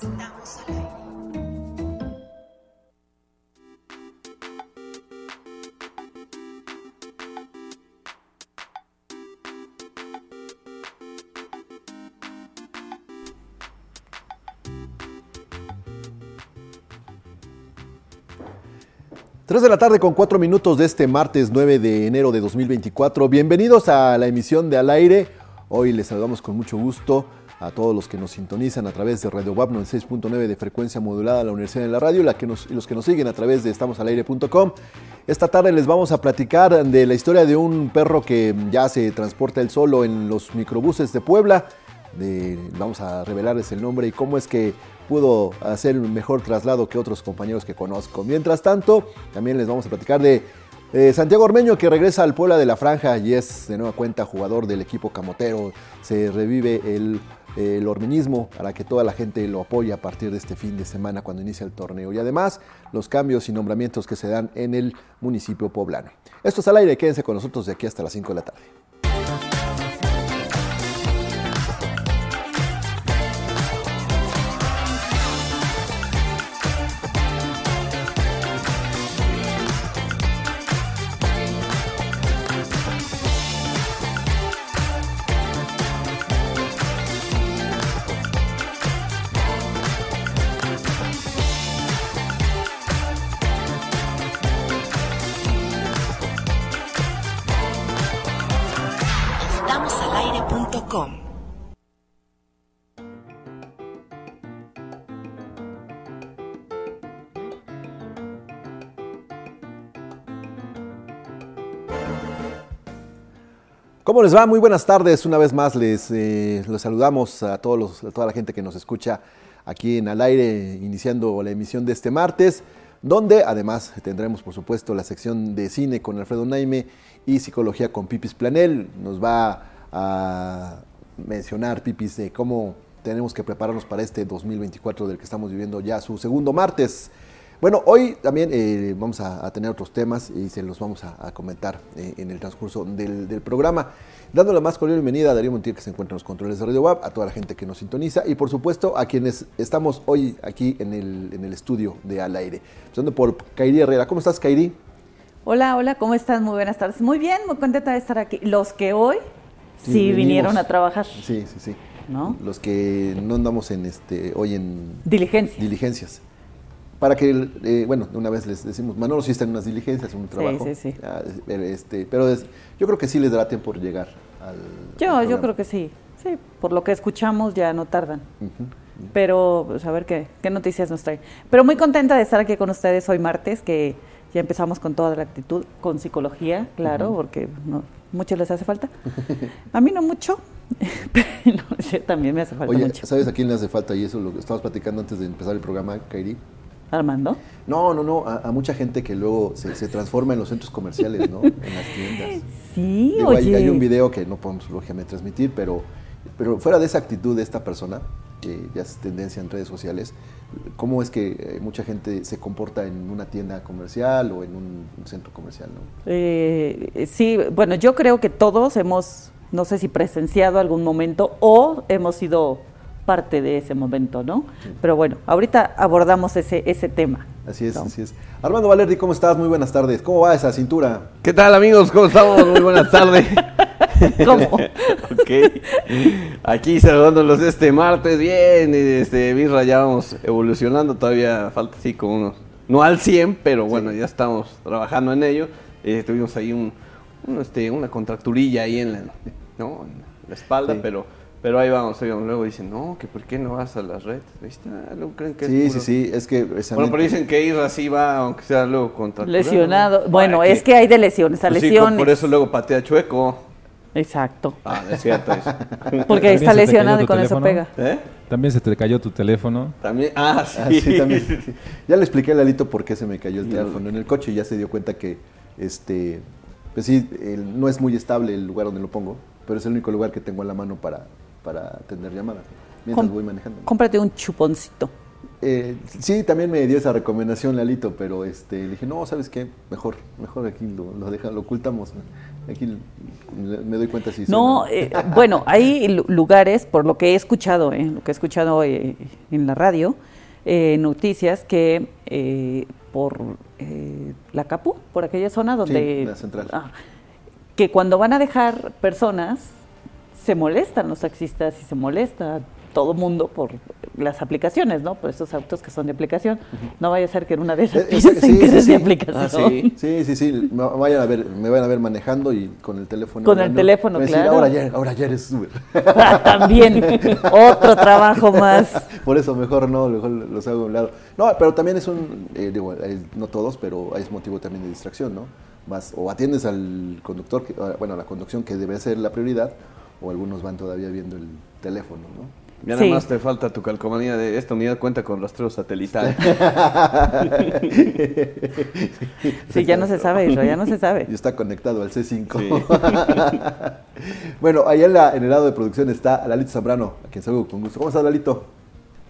Estamos al aire. Tres de la tarde con cuatro minutos de este martes 9 de enero de 2024. Bienvenidos a la emisión de Al Aire. Hoy les saludamos con mucho gusto a todos los que nos sintonizan a través de Radio WAP 96.9 de frecuencia modulada la Universidad de la Radio la que y los que nos siguen a través de estamosalaire.com. Esta tarde les vamos a platicar de la historia de un perro que ya se transporta él solo en los microbuses de Puebla. Vamos a revelarles el nombre y cómo es que pudo hacer un mejor traslado que otros compañeros que conozco. Mientras tanto, también les vamos a platicar de Santiago Ormeño que regresa al Puebla de la Franja y es de nueva cuenta jugador del equipo camotero. Se revive el, el ormeñismo para que toda la gente lo apoye a partir de este fin de semana cuando inicia el torneo. Y además los cambios y nombramientos que se dan en el municipio poblano. Esto es al aire, quédense con nosotros de aquí hasta las 5 de la tarde. ¿Cómo les va? Muy buenas tardes. Una vez más les, eh, los saludamos a, todos los- a toda la gente que nos escucha aquí en Al Aire, iniciando la emisión de este martes, donde además tendremos, por supuesto, la sección de cine con Alfredo Naime y psicología con Pipis Planel. Nos va a mencionar, Pipis, de cómo tenemos que prepararnos para este 2024 del que estamos viviendo ya su segundo martes. Bueno, hoy también eh, vamos a, a tener otros temas y se los vamos a, a comentar eh, en el transcurso del, del programa. Dando la más cordial bienvenida a Darío Montiel, que se encuentra en los controles de Radio WAP, a toda la gente que nos sintoniza y, por supuesto, a quienes estamos hoy aquí en el, en el estudio de Al Aire. Empezando por Kairi Herrera. ¿Cómo estás, Kairi? Hola, hola, ¿cómo estás? Muy buenas tardes. Muy bien, muy contenta de estar aquí. Los que hoy sí, Sí, vinieron a trabajar, Sí, sí, sí. ¿no? Los que no andamos en este hoy en Diligencia. diligencias. Para que, eh, bueno, de una vez les decimos, Manolo sí está en unas diligencias, en un trabajo. sí, sí. Ah, pero este, pero es- yo creo que sí les dará tiempo llegar al. Yo, al yo creo que sí. Sí, por lo que escuchamos ya no tardan. Pero, pues, a ver qué, qué noticias nos traen. Pero muy contenta de estar aquí con ustedes hoy martes, que ya empezamos con toda la actitud, con psicología, claro, porque no, mucho les hace falta. A mí no mucho, pero sí, también me hace falta Oye, mucho. ¿sabes a quién le hace falta? Y eso lo que estábamos platicando antes de empezar el programa, Kairi. Armando. No, no, no, a, a mucha gente que luego se, se transforma en los centros comerciales, ¿no? En las tiendas. Sí, Digo, hay, oye. hay un video que no podemos lógicamente transmitir, pero, pero fuera de esa actitud de esta persona, que ya es tendencia en redes sociales, ¿cómo es que eh, mucha gente se comporta en una tienda comercial o en un, un centro comercial? ¿no? Eh, sí, bueno, yo creo que todos hemos, no sé si presenciado algún momento o hemos sido parte de ese momento, ¿no? Pero bueno, ahorita abordamos ese, ese tema. Así es, ¿no? así es. Armando Valerdi, ¿cómo estás? Muy buenas tardes. ¿Cómo va esa cintura? ¿Qué tal amigos? ¿Cómo estamos? Muy buenas tardes. ¿Cómo? ok. Aquí saludándolos este martes. Bien, este, Birra, ya vamos evolucionando. Todavía falta así como unos. No al 100, pero bueno, ya estamos trabajando en ello. Eh, tuvimos ahí un, un, este, una contracturilla ahí en la, ¿no? en la espalda, Sí. pero, pero ahí vamos, ahí vamos. Luego dicen, no, que por qué no vas a las redes. Ahí está, luego creen que es Sí, sí, sí, es que Bueno, pero dicen que Isra sí va, aunque sea luego contracturado. Lesionado. ¿no? Bueno, Para es que hay de lesiones a Pues sí, lesiones. por eso luego patea chueco. Exacto. Ah, es cierto eso. Porque está lesionado y con eso pega. ¿Eh? También se te cayó tu teléfono. También, ah, sí. Ah, sí, también. sí. Ya le expliqué a Lalito por qué se me cayó el teléfono en el coche y ya se dio cuenta que, este, pues sí, el- no es muy estable el lugar donde lo pongo, pero es el único lugar que tengo a la mano para, para atender llamadas mientras Com- voy manejando. Cómprate un chuponcito. Eh, sí, también me dio esa recomendación Lalito, pero este, le dije, no, ¿sabes qué? Mejor, mejor aquí lo, lo, deja- lo ocultamos. Aquí me doy cuenta si No, eh, bueno, hay lu- lugares, por lo que he escuchado, eh, lo que he escuchado eh, en la radio, eh, noticias que eh, por eh, la Capu, por aquella zona donde... la central. Ah, que cuando van a dejar personas, se molestan los taxistas y se molesta todo mundo por las aplicaciones, ¿no? Por esos autos que son de aplicación. No vaya a ser que en una de esas Eh, eh, piensen sí, que sí, es sí. de aplicación. Ah, sí. Sí, sí, sí, me vayan a ver, me van a ver manejando y con el teléfono. Con el teléfono, decir, claro. Ahora ya, ahora ya eres Uber. Ah, También, otro trabajo más. Por eso mejor no, mejor los hago a un lado. No, pero también es un, eh, digo, eh, no todos, pero es motivo también de distracción, ¿no? Vas o atiendes al conductor, que- ah, bueno, a la conducción que debe ser la prioridad, o algunos van todavía viendo el teléfono, ¿no? Ya Sí. nada más te falta tu calcomanía de esta unidad cuenta con rastreo satelital. Sí, ya no se sabe, ya no se sabe. Y está conectado al C5. bueno, allá en, la, en el lado de producción está Lalito Zambrano, a quien saludo con gusto. ¿Cómo estás, Lalito?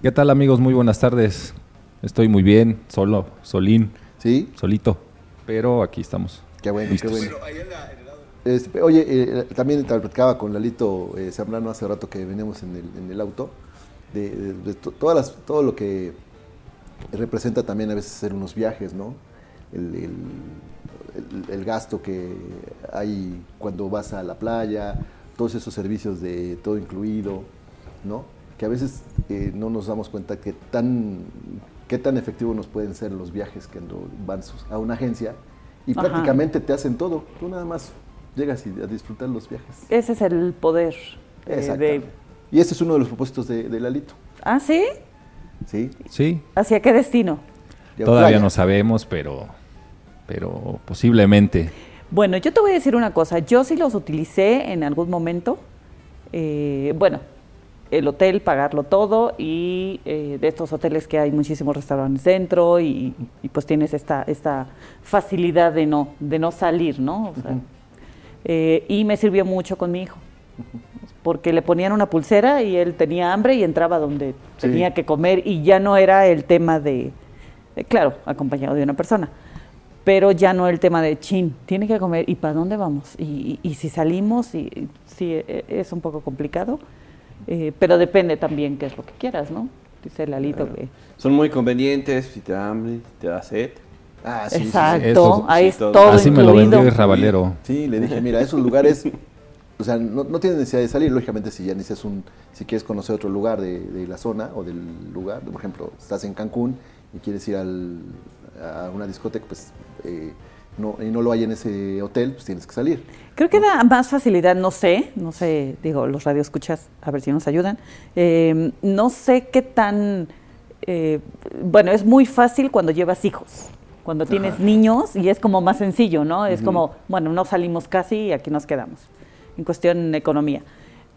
¿Qué tal amigos? Muy buenas tardes. Estoy muy bien, solo, solín, Sí, solito, pero aquí estamos. qué bueno, Listos. qué bueno. Este, oye, eh, también te platicaba con Lalito eh, Zambrano hace rato que veníamos en el, en el auto, de, de- de to- todas las, todo lo que representa también a veces hacer unos viajes, ¿no? El, el- gasto que hay cuando vas a la playa, todos esos servicios de todo incluido, ¿no? Que a veces eh, no nos damos cuenta que tan, qué tan efectivos nos pueden ser los viajes cuando vas a una agencia y Ajá. prácticamente te hacen todo. Tú nada más llegas y a disfrutar los viajes. Ese es el poder eh, Exacto. de... Y ese es uno de los propósitos de, de Lalito, Ah, ¿sí? ¿sí? Sí, ¿Hacia qué destino? Todavía playa. no sabemos, pero, pero posiblemente. Bueno, yo te voy a decir una cosa. Yo sí los utilicé en algún momento. Eh, bueno, el hotel, pagarlo todo y eh, de estos hoteles que hay muchísimos restaurantes dentro y, y pues tienes esta, esta facilidad de no, de no salir, ¿no? O sea, eh, y me sirvió mucho con mi hijo. Porque le ponían una pulsera y él tenía hambre y entraba donde Sí. tenía que comer y ya no era el tema de, eh, claro, acompañado de una persona, pero ya no el tema de chin, tiene que comer y para dónde vamos y, y- y si salimos y y sí e- es un poco complicado, eh, pero depende también qué es lo que quieras, ¿no? Dice Lalito que Son muy convenientes, si te da hambre, si te da sed. Ah, sí, sí, sí. exacto, Eso, ahí sí, es todo. todo, Así me lo vendió Ravalero. Sí, le dije, mira, esos lugares, o sea, no, no tienes necesidad de salir, lógicamente si ya necesitas un, si quieres conocer otro lugar de, de la zona o del lugar, por ejemplo, estás en Cancún y quieres ir al- a una discoteca, pues, eh, no, y no lo hay en ese hotel, pues tienes que salir. Creo que da más facilidad, no sé, no sé, digo, los radioescuchas, a ver si nos ayudan. Eh, no sé qué tan. eh, bueno, es muy fácil cuando llevas hijos, cuando tienes niños y es como más sencillo, ¿no? Es como, bueno, no salimos casi y aquí nos quedamos, en cuestión de economía.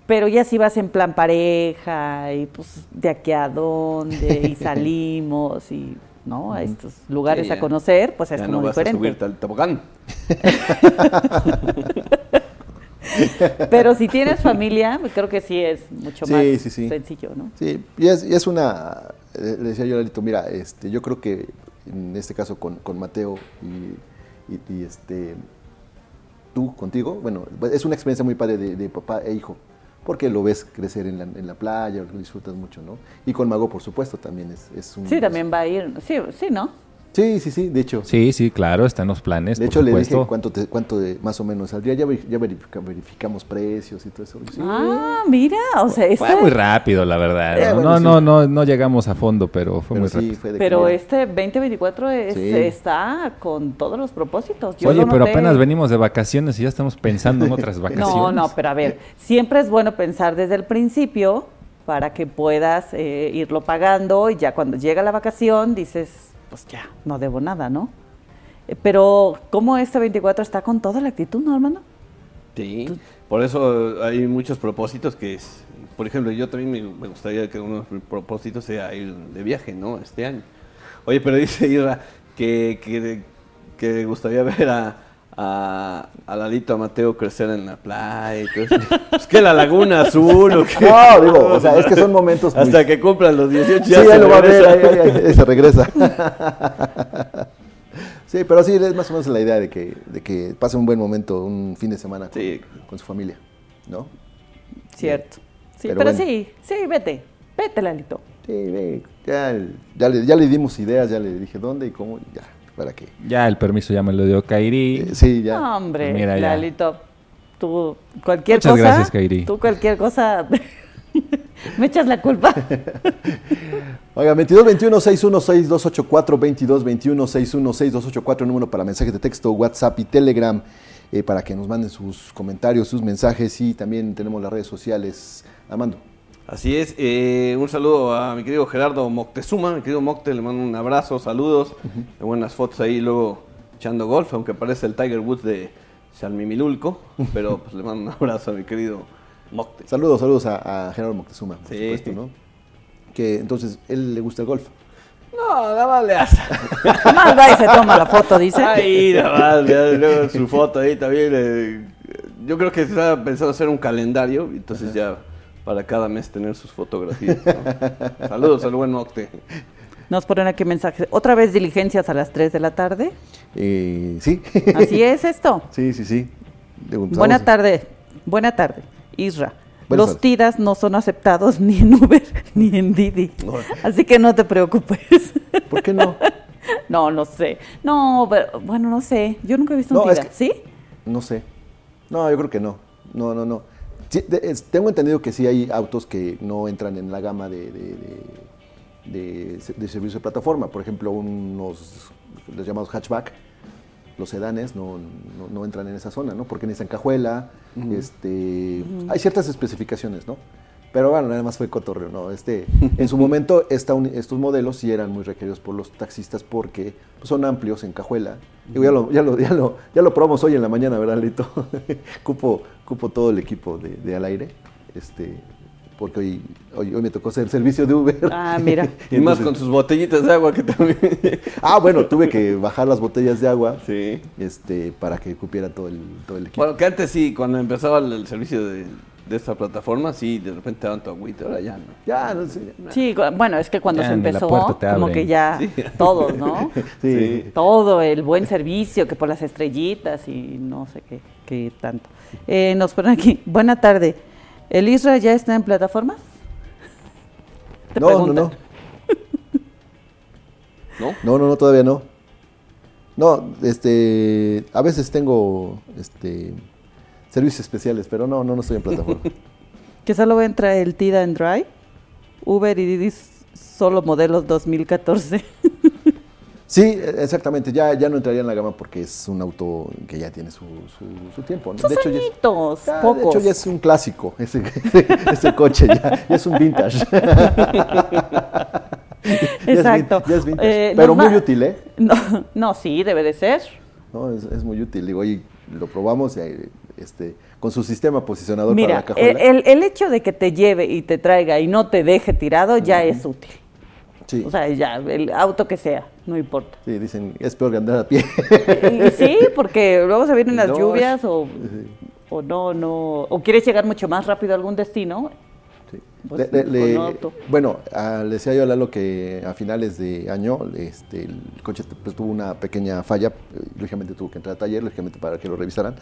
Pero ya si vas en plan pareja y pues de aquí a dónde y salimos y, ¿no? A estos lugares Sí, a conocer, pues es ya como no vas a diferente. subirte al tobogán. Pero si tienes familia, pues creo que sí es mucho Sí, más sí, sencillo, ¿no? Sí, y es, y es una, eh, le decía yo a Lalito, mira, este, yo creo que en este caso con, con Mateo y, este, tú contigo, bueno, pues, es una experiencia muy padre de, de papá e hijo, porque lo ves crecer en la, en la playa, lo disfrutas mucho, ¿no? Y con Mago, por supuesto, también es, es un... Sí, también va a ir. Sí, sí, ¿no? Sí, sí, sí, de hecho. Sí, sí, claro, está en los planes. De por hecho, le supuesto. dije cuánto, te- cuánto de, más o menos saldría. Ya, ya verifica- verificamos precios y todo eso. Sí. Ah, mira, o sea, Fue este, muy rápido, la verdad. Eh, ¿no? bueno, no, sí. no, no, no llegamos a fondo, pero fue Pero muy sí, rápido. fue pero este 2024 es- Sí. está con todos los propósitos. Yo Oye, lo pero apenas venimos de vacaciones y ya estamos pensando en otras vacaciones. No, no, pero a ver, siempre es bueno pensar desde el principio para que puedas eh, irlo pagando y ya cuando llega la vacación dices, pues ya, no debo nada, ¿no? Eh, Pero, ¿cómo este 24 está con toda la actitud, no, hermano? Sí, por eso hay muchos propósitos que es, por ejemplo, yo también me, me gustaría que uno de mis propósitos sea ir de viaje, ¿no? Este año. Oye, pero dice Irra que, que, que gustaría ver a, a, a Lalito, a Mateo crecer en la playa eso. Pues que la Laguna Azul o qué. No, digo, o sea, es que son momentos muy- Hasta que cumplan los 18 Sí, ya ahí se lo va a ver, regresa. ahí, ahí, ahí se regresa. Sí, pero sí, es más o menos la idea de que, de que pase un buen momento, un fin de semana con, Sí. con su familia, ¿no? Cierto. Sí, Pero pero, bueno. sí, sí, vete. Vete, Lalito. Sí, ve, ya, ya, le, ya le dimos ideas, ya le dije dónde y cómo, ya, para qué. Ya el permiso ya me lo dio Kairi. Eh, sí, ya. No, hombre, Pues mira, ya. Lalito. Tú, cualquier Muchas cosa. gracias, Kairi. Tú, cualquier cosa. me echas la culpa. Oiga, 22 21 616 284 22 21 616 284 número para mensajes de texto, WhatsApp y Telegram eh, para que nos manden sus comentarios, sus mensajes y también tenemos las redes sociales. Armando. Así es, eh, un saludo a mi querido Gerardo Moctezuma, mi querido Mocte, le mando un abrazo, saludos, de buenas fotos ahí luego echando golf, aunque parece el Tiger Woods de Salmimilulco, pero pues le mando un abrazo a mi querido Mocte. Saludos, saludos a, a Gerardo Moctezuma, por Sí. supuesto, ¿no? Que entonces, él le gusta el golf. No, nada más le hace. Más va y se toma la foto, dice. Ahí, nada más, ya, luego su foto ahí también. eh, yo creo que estaba pensando hacer un calendario, entonces ya para cada mes tener sus fotografías. ¿no? Saludos al buen Mocte. Nos ponen aquí mensajes. Otra vez diligencias a las 3 de la tarde. Eh, sí. Así es esto. sí, sí, sí. Buena tarde. Buena tarde. Isra. Buenas Los tardes. tidas no son aceptados ni en Uber ni en Didi. Así que no te preocupes. ¿Por qué no? No, no sé. No, pero, bueno, no sé. Yo nunca he visto un No, es tida. que- ¿Sí? No sé. No, yo creo que no. No, no, no. Sí, de- es- tengo entendido que sí hay autos que no entran en la gama de, de, de- de se- de servicio de plataforma. Por ejemplo, unos los llamados hatchback, los sedanes no, no, no entran en esa zona, ¿no? Porque necesitan cajuela, este, hay ciertas especificaciones, ¿no? Pero bueno, nada más fue cotorreo, ¿no? Este, en su momento esta estos modelos sí eran muy requeridos por los taxistas porque pues, son amplios en cajuela. Digo, ya, lo, ya, lo, ya, lo, ya lo probamos hoy en la mañana, ¿verdad, Lito? cupo, cupo todo el equipo de, de al aire, este, porque hoy, hoy, hoy me tocó hacer servicio de Uber. Ah, mira. Y más con sus botellitas de agua que también. Ah, bueno, tuve que bajar las botellas de agua Sí. este, para que cupiera todo el, todo el equipo. Bueno, que antes sí, cuando empezaba el, el servicio de, de esta plataforma, sí, de repente daban tu agüita, ahora ya no. ya, no sé. Sí, bueno, es que cuando Ya se empezó, como que ya Sí. todos, ¿no? Sí. Todo, el buen servicio, que por las estrellitas y no sé qué, qué tanto. Eh, nos ponen aquí, buena tarde. ¿El Isra ya está en plataformas? Te No, no. ¿No? No, no, no, todavía no. No, este, a veces tengo, este, servicios especiales, pero no, no, no estoy en plataforma. Que solo entra el Tida en Drive, Uber y Didi solo modelos 2014. Sí, e- exactamente, ya, ya no entraría en la gama porque es un auto que ya tiene su, su, su tiempo. ¿no? De hecho, ya es, de hecho, ya es un clásico ese, ese coche, ya, ya es un vintage. Ya es vin- Exacto. ya es vintage, Eh, pero muy útil, ¿eh? No, no, sí, debe de ser. No, es, es muy útil. Digo, y lo probamos y ahí, este, con su sistema posicionador para Mira, la cajuela. el, el- el hecho de que te lleve y te traiga y no te deje tirado ya es útil. sí, O sea, ya, el auto que sea, no importa. sí, dicen, es peor que andar a pie. Sí, porque luego se vienen las No, lluvias o, o no, no, o quieres llegar mucho más rápido a algún destino. Sí. Pues, Le- le- con auto. bueno, ah, le decía yo a Lalo que a finales de año este, el coche pues, tuvo una pequeña falla, eh, lógicamente tuvo que entrar a taller, lógicamente para que lo revisaran,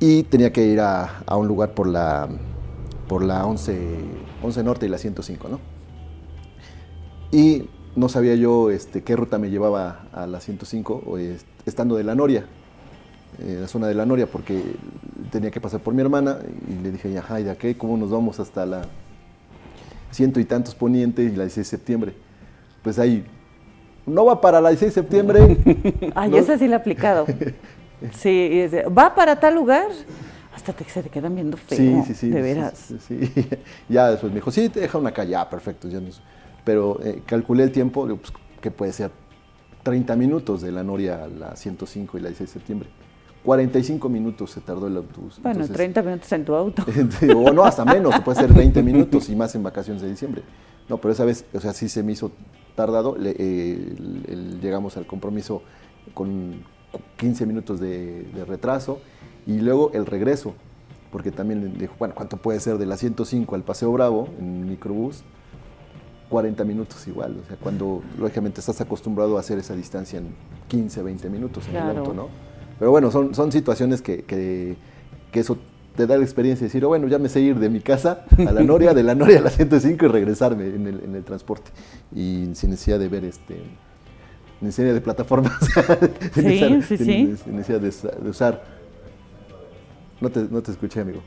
y tenía que ir a, a un lugar por la, por la 11, 11 Norte y la 105, ¿no? Y no sabía yo este, qué ruta me llevaba a la 105, o, es- estando de la Noria, en la zona de la Noria, porque tenía que pasar por mi hermana y le dije, ajá, ¿y de qué? ¿Cómo nos vamos hasta la ciento y tantos poniente y la 16 de septiembre? Pues ahí, no va para la 16 de septiembre. Ay, ¿no? esa sí la he aplicado. Sí, y va para tal lugar. Hasta te, se te quedan viendo feo. Sí, sí, sí. De veras. sí, sí. Ya después me dijo, sí, te deja una calle, ya, perfecto. Pero eh, calculé el tiempo, digo, pues, que puede ser 30 minutos de la Noria a la 105 y la 16 de septiembre. 45 minutos se tardó el autobús. Bueno, Entonces, 30 minutos en tu auto. o no, hasta menos, puede ser 20 minutos y más en vacaciones de diciembre. No, pero esa vez, o sea, sí se me hizo tardado. le- eh, el- el- llegamos al compromiso con 15 minutos de, de retraso y luego el regreso, porque también dijo, bueno, ¿cuánto puede ser de la 105 al Paseo Bravo en microbús? 40 minutos igual, o sea, cuando lógicamente estás acostumbrado a hacer esa distancia en 15, 20 minutos en el Claro. auto, ¿no? Pero bueno, son, son situaciones que, que, que eso te da la experiencia de decir, oh, bueno, ya me sé ir de mi casa a la Noria, de la Noria a la 105 y regresarme en el, en el transporte. Y sin necesidad de ver este necesidad de plataformas. sin Sí, sí, sí. necesidad de, usa- de usar. No te, no te escuché, amigo.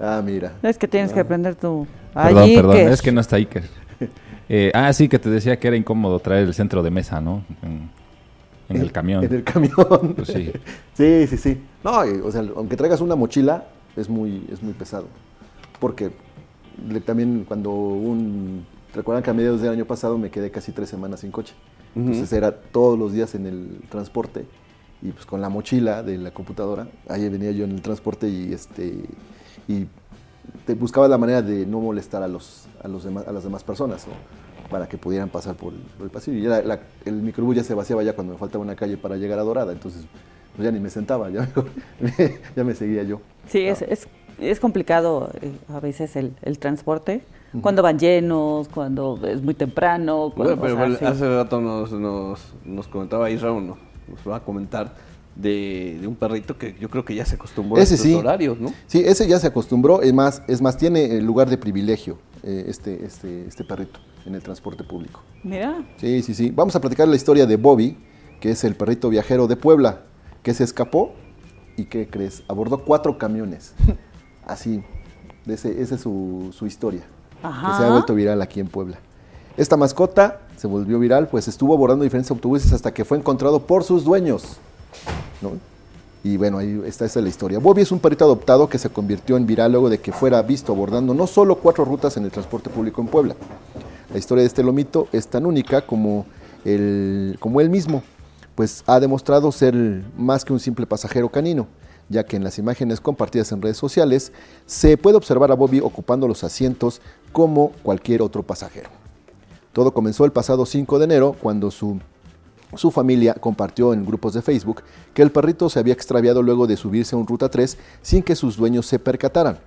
Ah, mira. Es que tienes que aprender tu... Perdón, perdón, es que no está Iker. Eh, ah, sí, que te decía que era incómodo traer el centro de mesa, ¿no? En, en el camión. En el camión. Pues sí. Sí, sí, sí. No, y, o sea, aunque traigas una mochila, es muy, es muy pesado. Porque le- también cuando un... Recuerdan que a mediados del año pasado me quedé casi tres semanas sin coche. Entonces era todos los días en el transporte y pues con la mochila de la computadora, ahí venía yo en el transporte y este y te buscaba la manera de no molestar a los a los demás a las demás personas ¿no? para que pudieran pasar por, por el pasillo. Y ya la- el microbús ya se vaciaba ya cuando me faltaba una calle para llegar a Dorada, entonces pues ya ni me sentaba, ya, me- ya me seguía yo. Sí, es, es, es complicado eh, a veces el, el transporte. Cuando van llenos, cuando es muy temprano. Cuando, Bueno, pero o sea, bueno, sí. hace rato nos, nos, nos comentaba Israel, nos, nos va a comentar de, de un perrito que yo creo que ya se acostumbró Ese a estos sí. horarios, ¿no? Sí, ese ya se acostumbró, es más, es más tiene el lugar de privilegio eh, este, este, este perrito en el transporte público. Mira, Sí, sí, sí. Vamos a platicar la historia de Bobby, que es el perrito viajero de Puebla, que se escapó y ¿qué crees? Abordó cuatro camiones. Así, de ese, esa es su, su historia, que se ha vuelto viral aquí en Puebla. Esta mascota se volvió viral, pues estuvo abordando diferentes autobuses hasta que fue encontrado por sus dueños. ¿no? Y bueno, ahí está esa es la historia. Bobby es un perrito adoptado que se convirtió en viral luego de que fuera visto abordando no solo cuatro rutas en el transporte público en Puebla. La historia de este lomito es tan única como, el, como él mismo, pues ha demostrado ser más que un simple pasajero canino, ya que en las imágenes compartidas en redes sociales se puede observar a Bobby ocupando los asientos como cualquier otro pasajero. Todo comenzó el pasado 5 de enero cuando su, su familia compartió en grupos de Facebook que el perrito se había extraviado luego de subirse a un Ruta 3 sin que sus dueños se percataran.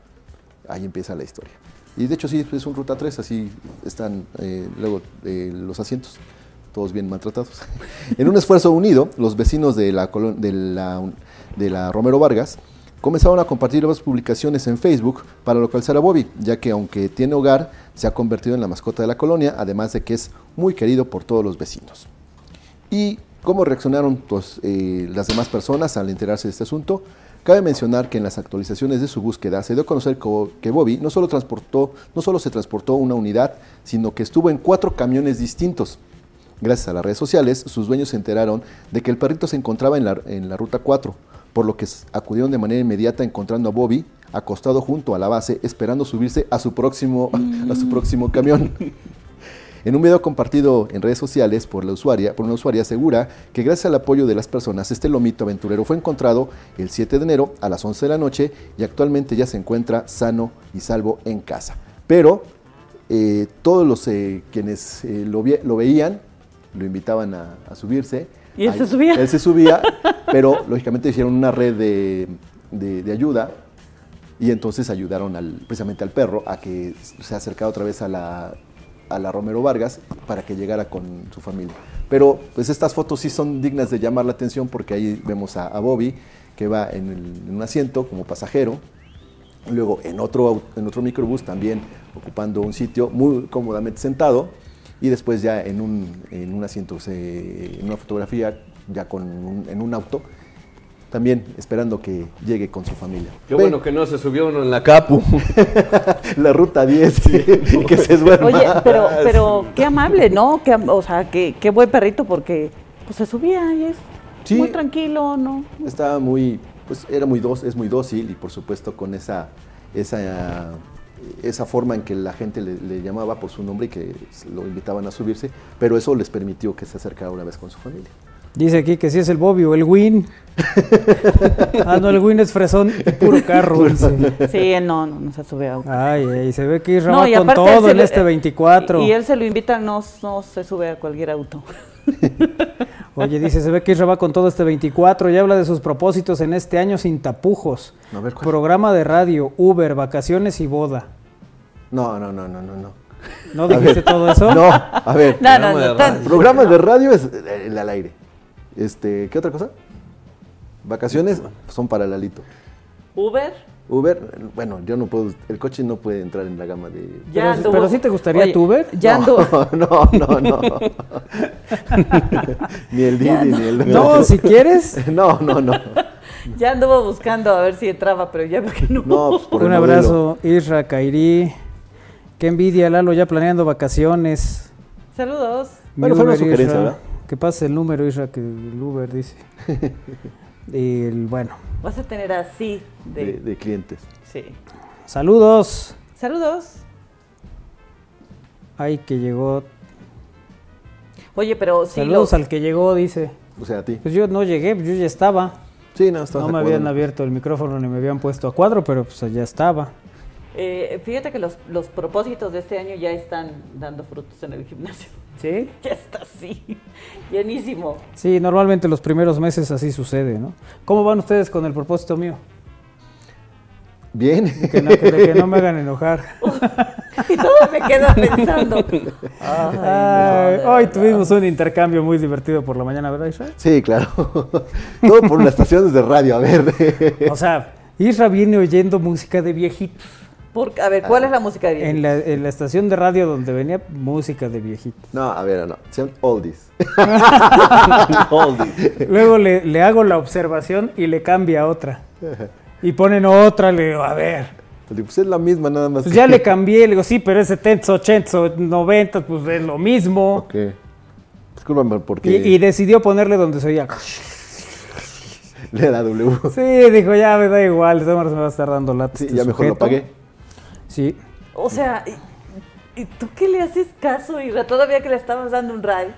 Ahí empieza la historia. Y de hecho sí, es un Ruta 3, así están eh, luego eh, los asientos, todos bien maltratados. en un esfuerzo unido, los vecinos de la, de la, de la Romero Vargas comenzaron a compartir nuevas publicaciones en Facebook para localizar a Bobby, ya que aunque tiene hogar, se ha convertido en la mascota de la colonia, además de que es muy querido por todos los vecinos. ¿Y cómo reaccionaron pues, eh, las demás personas al enterarse de este asunto? Cabe mencionar que en las actualizaciones de su búsqueda se dio a conocer co- que Bobby no solo, transportó, no solo se transportó una unidad, sino que estuvo en cuatro camiones distintos. Gracias a las redes sociales, sus dueños se enteraron de que el perrito se encontraba en la, en la ruta 4, por lo que acudieron de manera inmediata encontrando a Bobby acostado junto a la base, esperando subirse a su próximo, a su próximo camión. En un video compartido en redes sociales por, la usuaria, por una usuaria asegura que gracias al apoyo de las personas, este lomito aventurero fue encontrado el 7 de enero a las 11 de la noche y actualmente ya se encuentra sano y salvo en casa. Pero eh, todos los eh, quienes eh, lo, lo veían lo invitaban a, a subirse. ¿Y él Ahí- se subía? Él se subía, pero lógicamente hicieron una red de, de- de ayuda y entonces ayudaron al, precisamente al perro a que se acercara otra vez a la, a la Romero Vargas para que llegara con su familia. Pero pues estas fotos sí son dignas de llamar la atención porque ahí vemos a, a Bobby que va en, el- en un asiento como pasajero, luego en otro, en otro microbús también ocupando un sitio muy cómodamente sentado y después ya en un, en un asiento, se- en una fotografía ya con un- en un auto, también esperando que llegue con su familia. Qué Ve, bueno que no se subió uno en la capu. la ruta 10 y que se duerma. Oye, pero, pero qué amable, ¿no? Qué o sea, qué, qué buen perrito porque pues se subía y es Sí. muy tranquilo, ¿no? Estaba muy, pues era muy dócil, es muy dócil y por supuesto con esa, esa, esa forma en que la gente le, le llamaba por su nombre y que lo invitaban a subirse, pero eso les permitió que se acercara una vez con su familia. Dice aquí que si es el Bobby o el Win. ah, no, el Win es fresón y puro carro. Sí, no, no, no se sube a auto. Ay, ay, se ve que Isra No, y con todo se en lo- este eh, 24. Y él se lo invita, no, no se sube a cualquier auto. Oye, dice, se ve que Isra va con todo este 24 y habla de sus propósitos en este año sin tapujos. A ver, ¿cuál? Programa de radio, Uber, vacaciones y boda. No, no, no, no, no, no. ¿No dijiste todo eso? No, a ver. No, de no. tan- radio. Programas de radio es eh, el al aire. Este, ¿qué otra cosa? Vacaciones son para Lalito. Uber. Uber, bueno, yo no puedo, el coche no puede entrar en la gama de... Ya Pero- pero sí te gustaría tu Uber? Ya no, anduvo. no, no, no. ni el Didi, ni el... No, si quieres. No, no, no. Ya anduvo buscando a ver si entraba, pero ya veo que no. No, pues por Un abrazo, Isra, Kairi. Qué envidia, Lalo, ya planeando vacaciones. Saludos. Bueno, Mi fue una Uber, sugerencia, Isra. ¿verdad? Que pase el número, Isra, que el Uber dice. Y el, bueno, Vas a tener así de. De, de clientes. Sí. saludos. Saludos. Ay, que llegó. Oye, pero sí Saludos los- al que llegó, dice. O sea, a ti. Pues yo no llegué, yo ya estaba. Sí, no, estás No me habían abierto el micrófono ni me habían puesto a cuadro, pero pues ya estaba. eh, fíjate que los, los propósitos de este año ya están dando frutos en el gimnasio. ¿Sí? Ya está así. Llenísimo. Sí, normalmente los primeros meses así sucede, ¿no? ¿Cómo van ustedes con el propósito mío? Bien. Que no, de que no me hagan enojar. Y todo me quedo pensando. Ay, Ay, no, de hoy tuvimos un intercambio muy divertido por la mañana, ¿verdad, Israel? Sí, claro. Todo por las estaciones de radio, a ver. O sea, Isra viene oyendo música de viejitos. Por- a ver, ¿cuál es la música de En la, en la estación de radio donde venía música de viejitos. No, a ver, no. Son oldies. Luego le, le hago la observación y le cambia a otra. Y ponen otra, le digo, a ver. Pues es la misma, nada más. Pues que- ya le cambié, le digo, sí, pero es 70, 80, 90, pues es lo mismo. Ok. Discúlpame porque Y, y decidió ponerle donde se oía. le da W. Sí, dijo, ya me da igual, me va a estar dando lata. Sí, este ya mejor lo pagué. Sí. O sea, ¿y, y tú qué le haces caso, Ira? Todavía que le estabas dando un ride.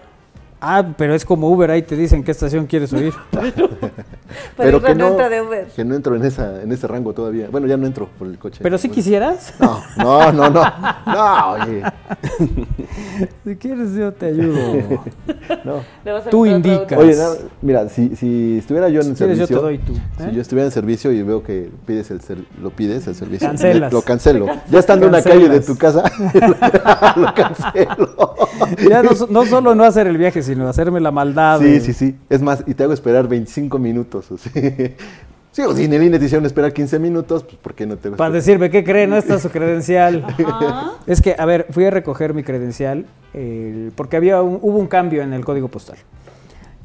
Ah, pero es como Uber, ahí te dicen qué estación quieres oír. Pero, No, entra de Uber. que no entro en, esa, en ese rango todavía. Bueno, ya no entro por el coche. Pero si Bueno. quisieras, No, no, no, no. No, oye. si quieres yo te ayudo. No. Tú indicas. Oye, nada, mira, si, si estuviera yo en el Si quieres, yo servicio. te doy tú, Si ¿eh? yo estuviera en servicio y veo que pides el ser- lo pides el servicio. Cancelas. Lo cancelo. Ya estando en una calle de tu casa, lo cancelo. Ya no, so- no solo no hacer el viaje, sino hacerme la maldad. Sí, sí, sí. Es más, y te hago esperar 25 minutos. Sea. Sí, o si en el INE te hicieron esperar 15 minutos, pues ¿por qué no te hago Para esperar? decirme, ¿qué cree? No está su credencial. Ajá. Es que, a ver, fui a recoger mi credencial el- porque había un- hubo un cambio en el código postal.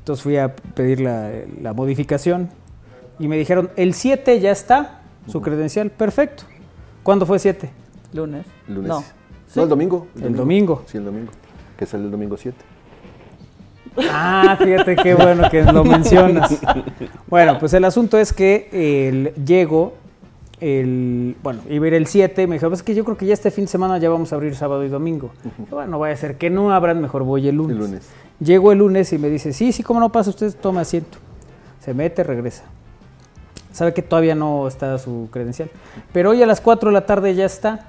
Entonces fui a pedir la, la modificación y me dijeron, el 7 ya está, su credencial, perfecto. ¿Cuándo fue 7? Lunes. Lunes. No. No, el domingo. El domingo. Sí, el domingo. Que sale el domingo 7. Ah, fíjate qué bueno que lo mencionas. Bueno, pues el asunto es que el, llego, el, bueno, iba a ir el 7, me dijo, pues es que yo creo que ya este fin de semana ya vamos a abrir sábado y domingo. Dije, Bueno, vaya a ser que no abran, mejor voy el lunes. El lunes. Llego el lunes y me dice, sí, sí, cómo no pasa, usted toma asiento. Se mete, regresa. Sabe que todavía no está su credencial. Pero hoy a las 4 de la tarde ya está.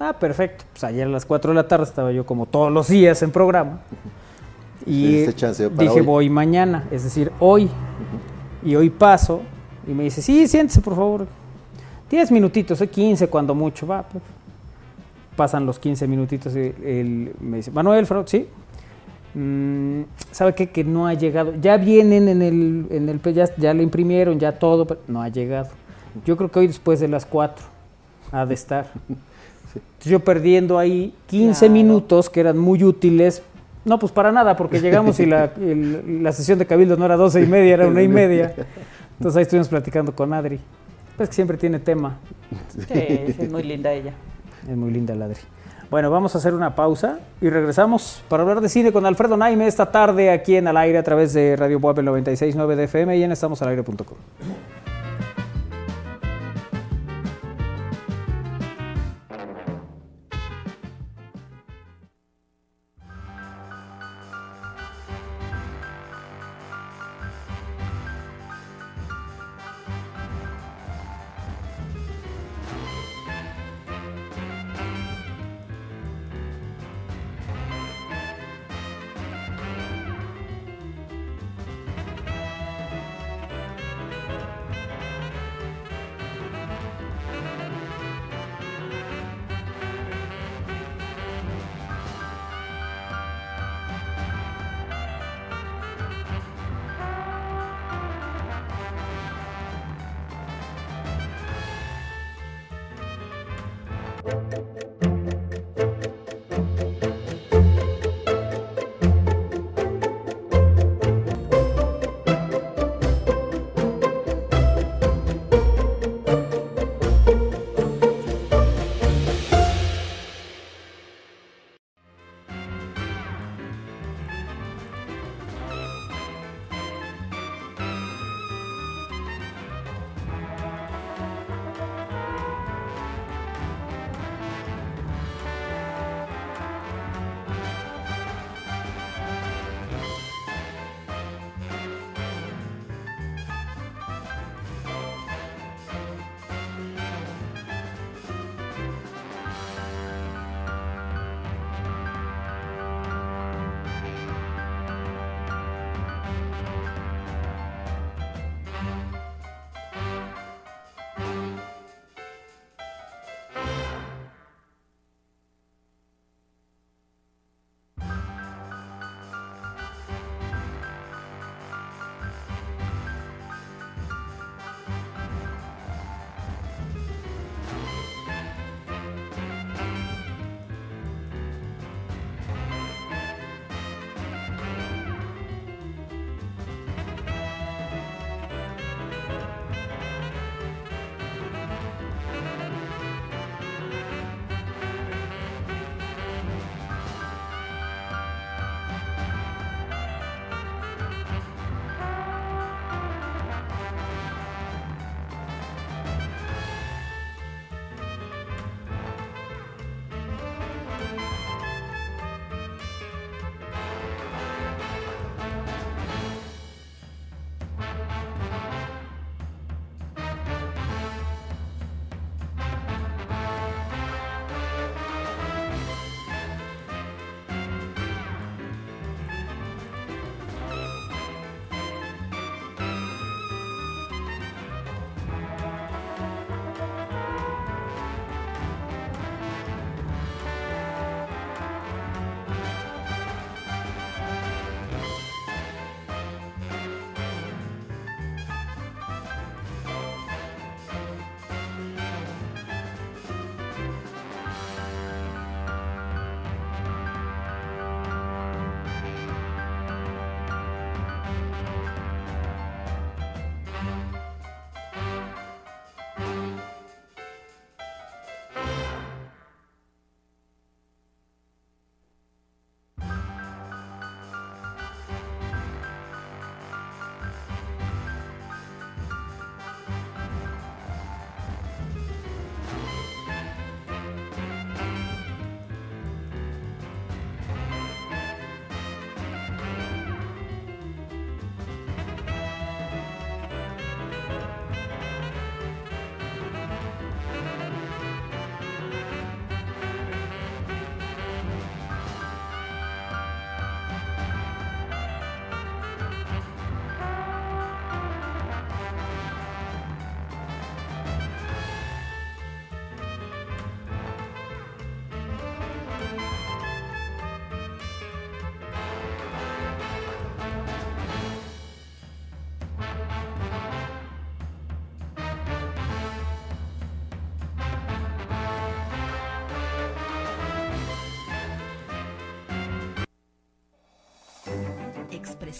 Ah, perfecto. Pues ayer a las 4 de la tarde estaba yo como todos los días en programa. Y para dije, hoy. voy mañana, es decir, hoy. Y hoy paso y me dice, sí, siéntese por favor. 10 minutitos, eh, 15 cuando mucho, va. Pasan los 15 minutitos y él me dice, Manuel, Fro- sí. Mm, ¿Sabe qué? Que no ha llegado. Ya vienen en el, en el ya, ya le imprimieron, ya todo, pero no ha llegado. Yo creo que hoy después de las 4 ha de estar. Entonces, yo perdiendo ahí 15 Claro. minutos que eran muy útiles. No, pues para nada, porque llegamos y la, el- la sesión de Cabildo no era 12 y media, era una y media. Entonces ahí estuvimos platicando con Adri. Pues que siempre tiene tema. Sí, es muy linda ella. Es muy linda la Adri. Bueno, vamos a hacer una pausa y regresamos para hablar de cine con Alfredo Naime esta tarde aquí en Al Aire a través de Radio Boab 96.9 de FM y en estamosalaire.com.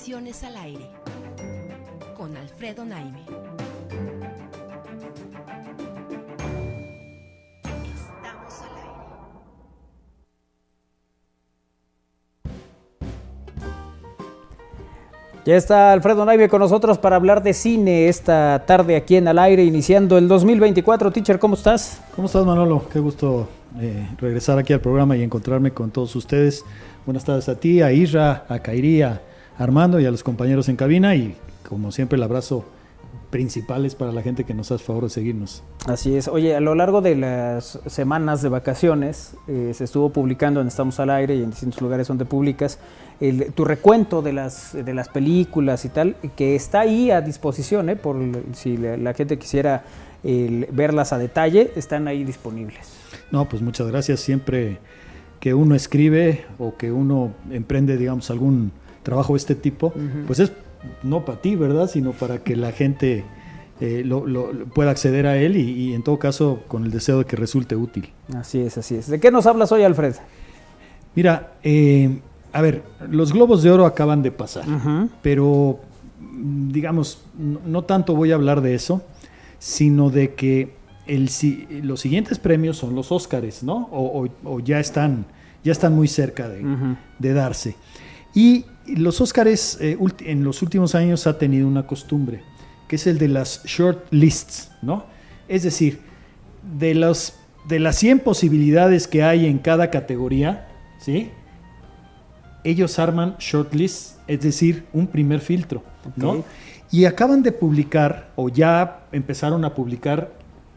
Al aire con Alfredo Naime. Estamos al aire. Ya está Alfredo Naive con nosotros para hablar de cine esta tarde aquí en Al Aire, iniciando el 2024. Teacher, ¿cómo estás? ¿Cómo estás, Manolo? Qué gusto eh, regresar aquí al programa y encontrarme con todos ustedes. Buenas tardes a ti, a Isra, a Kairi, a Armando y a los compañeros en cabina. Y como siempre, el abrazo principal es para la gente que nos hace favor de seguirnos. Así es. Oye, a lo largo de las semanas de vacaciones eh, se estuvo publicando en Estamos al Aire y en distintos lugares donde publicas el- tu recuento de las, de las películas y tal, que está ahí a disposición, ¿eh? por si la, la gente quisiera el, verlas a detalle, están ahí disponibles. No, pues muchas gracias. Siempre que uno escribe o que uno emprende, digamos, algún trabajo de este tipo, pues es no para ti, ¿verdad? Sino para que la gente eh, lo- lo- pueda acceder a él y, y en todo caso con el deseo de que resulte útil. Así es, así es. ¿De qué nos hablas hoy, Alfred? Mira, eh, a ver, los globos de oro acaban de pasar, pero mm, digamos, no, no tanto voy a hablar de eso, sino de que el, si- los siguientes premios son los Óscares, ¿no? O, o- o ya están, ya están muy cerca de, de darse. Y los Óscares eh, en los últimos años ha tenido una costumbre, que es el de las short lists, ¿no? Es decir, de, los, de las 100 posibilidades que hay en cada categoría, ¿sí? Ellos arman short lists, es decir, un primer filtro, ¿no? Y acaban de publicar, o ya empezaron a publicar,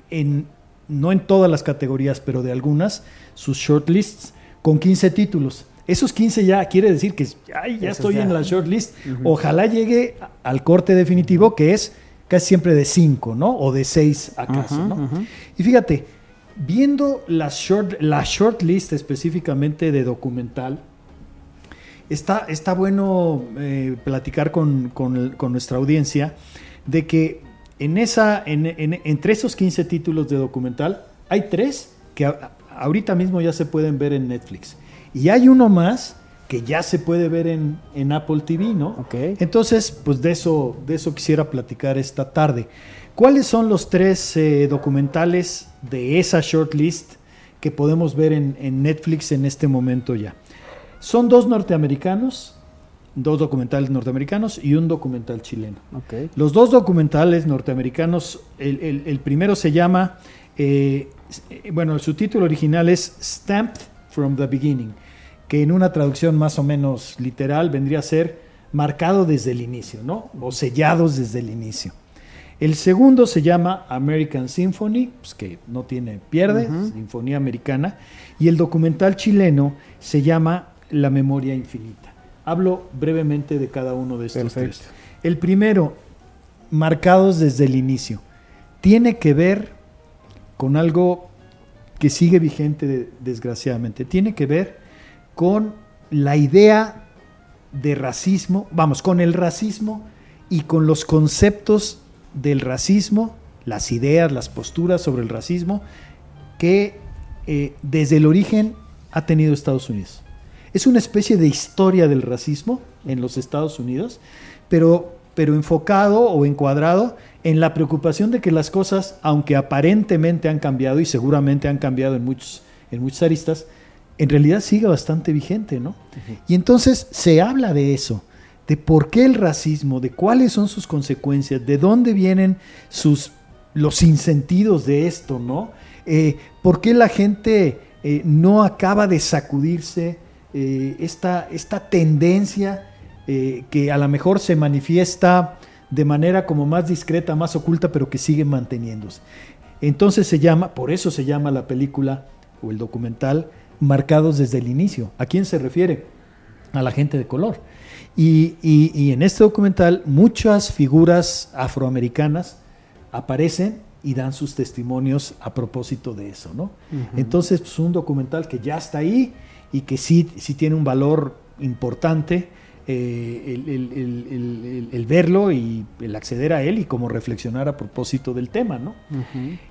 en, no en todas las categorías, pero de algunas, sus shortlists con 15 títulos. Esos 15 ya quiere decir que ay, ya Esos estoy ya. en la shortlist. Ojalá llegue al corte definitivo, que es casi siempre de 5, ¿no? O de 6 acaso, Ujú, ¿no? Y fíjate, viendo la short, la shortlist específicamente de documental, está, está bueno eh, platicar con, con- con nuestra audiencia de que en esa, en- en- entre esos 15 títulos de documental hay tres que a- ahorita mismo ya se pueden ver en Netflix. Y hay uno más que ya se puede ver en, en Apple TV, ¿no? Ok. Entonces, pues de eso, de eso quisiera platicar esta tarde. ¿Cuáles son los tres eh, documentales de esa shortlist que podemos ver en, en Netflix en este momento ya? Son dos norteamericanos, dos documentales norteamericanos y un documental chileno. Ok. Los dos documentales norteamericanos, el, el- el primero se llama, eh, eh, bueno, su título original es Stamped from the Beginning, que en una traducción más o menos literal vendría a ser marcado desde el inicio, ¿no? O sellados desde el inicio. El segundo se llama American Symphony, pues que no tiene pierde, Sinfonía Americana, y el documental chileno se llama La Memoria Infinita. Hablo brevemente de cada uno de estos Perfecto. tres. El primero, marcados desde el inicio, tiene que ver con algo que sigue vigente de- desgraciadamente, tiene que ver con la idea de racismo, vamos, con el racismo y con los conceptos del racismo, las ideas, las posturas sobre el racismo que eh, desde el origen ha tenido Estados Unidos. Es una especie de historia del racismo en los Estados Unidos, pero, pero enfocado o encuadrado en la preocupación de que las cosas, aunque aparentemente han cambiado y seguramente han cambiado en muchos, en muchas aristas, en realidad sigue bastante vigente, ¿no? Y entonces se habla de eso, de por qué el racismo, de cuáles son sus consecuencias, de dónde vienen sus los sinsentidos de esto, ¿no? Eh, ¿Por qué la gente eh, no acaba de sacudirse eh, esta, esta tendencia que a lo mejor se manifiesta de manera como más discreta, más oculta, pero que sigue manteniéndose? Entonces se llama, por eso se llama la película o el documental Marcados desde el inicio. ¿A quién se refiere? A la gente de color. Y, y- y en este documental muchas figuras afroamericanas aparecen y dan sus testimonios a propósito de eso, ¿no? Entonces, pues un documental que ya está ahí y que sí, sí tiene un valor importante eh, el, el- el- el- el- el verlo y el acceder a él y como reflexionar a propósito del tema, ¿no?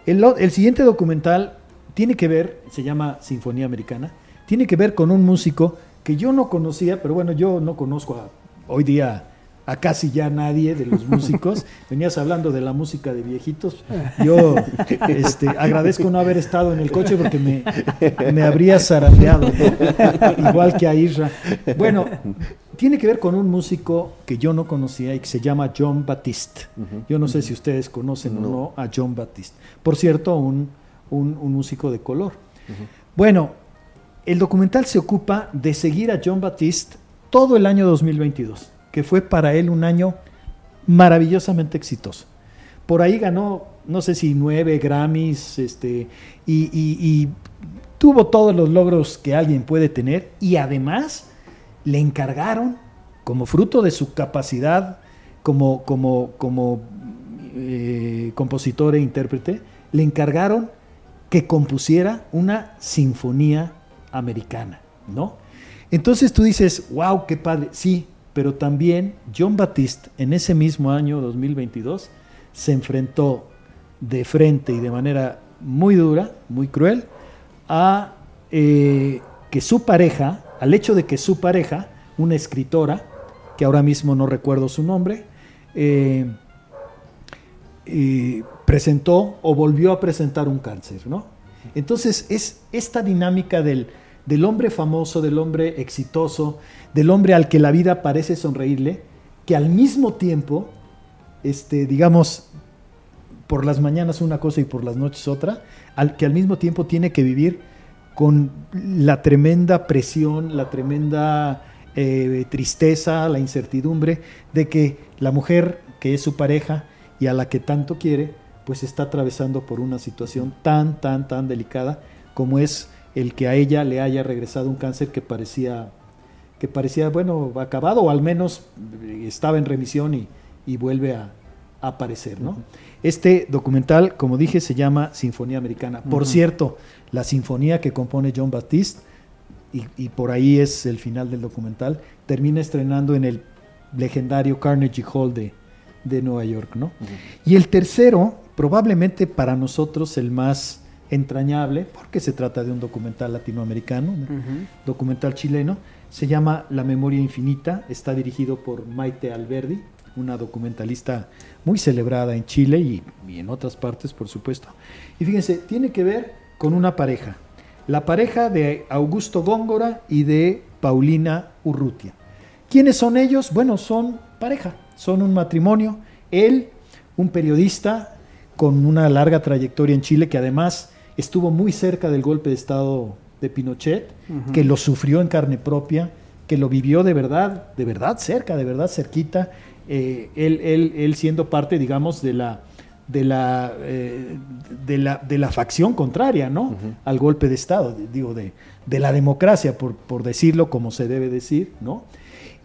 El siguiente documental tiene que ver, se llama Sinfonía Americana, tiene que ver con un músico que yo no conocía, pero bueno, yo no conozco a- hoy día a casi ya nadie de los músicos. Venías hablando de la música de viejitos. Yo este, agradezco no haber estado en el coche porque me, me habría zarandeado, ¿no? igual que a Isra. Bueno, tiene que ver con un músico que yo no conocía y que se llama John Batiste. Yo no sé si ustedes conocen o no a John Batiste. Por cierto, un, un- un músico de color. Bueno, el documental se ocupa de seguir a John Batiste todo el año 2022, que fue para él un año maravillosamente exitoso. Por ahí ganó, no sé si nueve Grammys, este, y, y- tuvo todos los logros que alguien puede tener, y además le encargaron, como fruto de su capacidad como, como, como eh, compositor e intérprete, le encargaron que compusiera una sinfonía americana, ¿no? Entonces tú dices, wow, qué padre, sí, pero también John Batiste en ese mismo año 2022 se enfrentó de frente y de manera muy dura, muy cruel, a eh, que su pareja, al hecho de que su pareja, una escritora, que ahora mismo no recuerdo su nombre, eh, presentó o volvió a presentar un cáncer, ¿no? Entonces es esta dinámica del, del hombre famoso, del hombre exitoso, del hombre al que la vida parece sonreírle, que al mismo tiempo, este, digamos, por las mañanas una cosa y por las noches otra, al que al mismo tiempo tiene que vivir con la tremenda presión, la tremenda eh, tristeza, la incertidumbre de que la mujer que es su pareja y a la que tanto quiere, pues está atravesando por una situación tan, tan, tan delicada como es el que a ella le haya regresado un cáncer que parecía, que parecía bueno, acabado o al menos estaba en remisión y, y vuelve a, a aparecer, ¿no? Este documental, como dije, se llama Sinfonía Americana. Por cierto, la sinfonía que compone John Baptiste, y, y, por ahí es el final del documental, termina estrenando en el legendario Carnegie Hall de, de Nueva York, ¿no? Y el tercero, probablemente para nosotros el más entrañable, porque se trata de un documental latinoamericano, un documental chileno, se llama La Memoria Infinita, está dirigido por Maite Alberdi, una documentalista muy celebrada en Chile y, y, en otras partes, por supuesto. Y fíjense, tiene que ver con una pareja, la pareja de Augusto Góngora y de Paulina Urrutia. ¿Quiénes son ellos? Bueno, son pareja, son un matrimonio. Él, un periodista con una larga trayectoria en Chile, que además estuvo muy cerca del golpe de Estado de Pinochet, uh -huh. que lo sufrió en carne propia, que lo vivió de verdad, de verdad cerca, de verdad cerquita, eh, él, él, él, siendo parte, digamos, de la, de la, eh, de la, de la facción contraria, ¿no? Uh -huh. Al golpe de Estado, digo, de, de la democracia, por, por, decirlo como se debe decir, ¿no?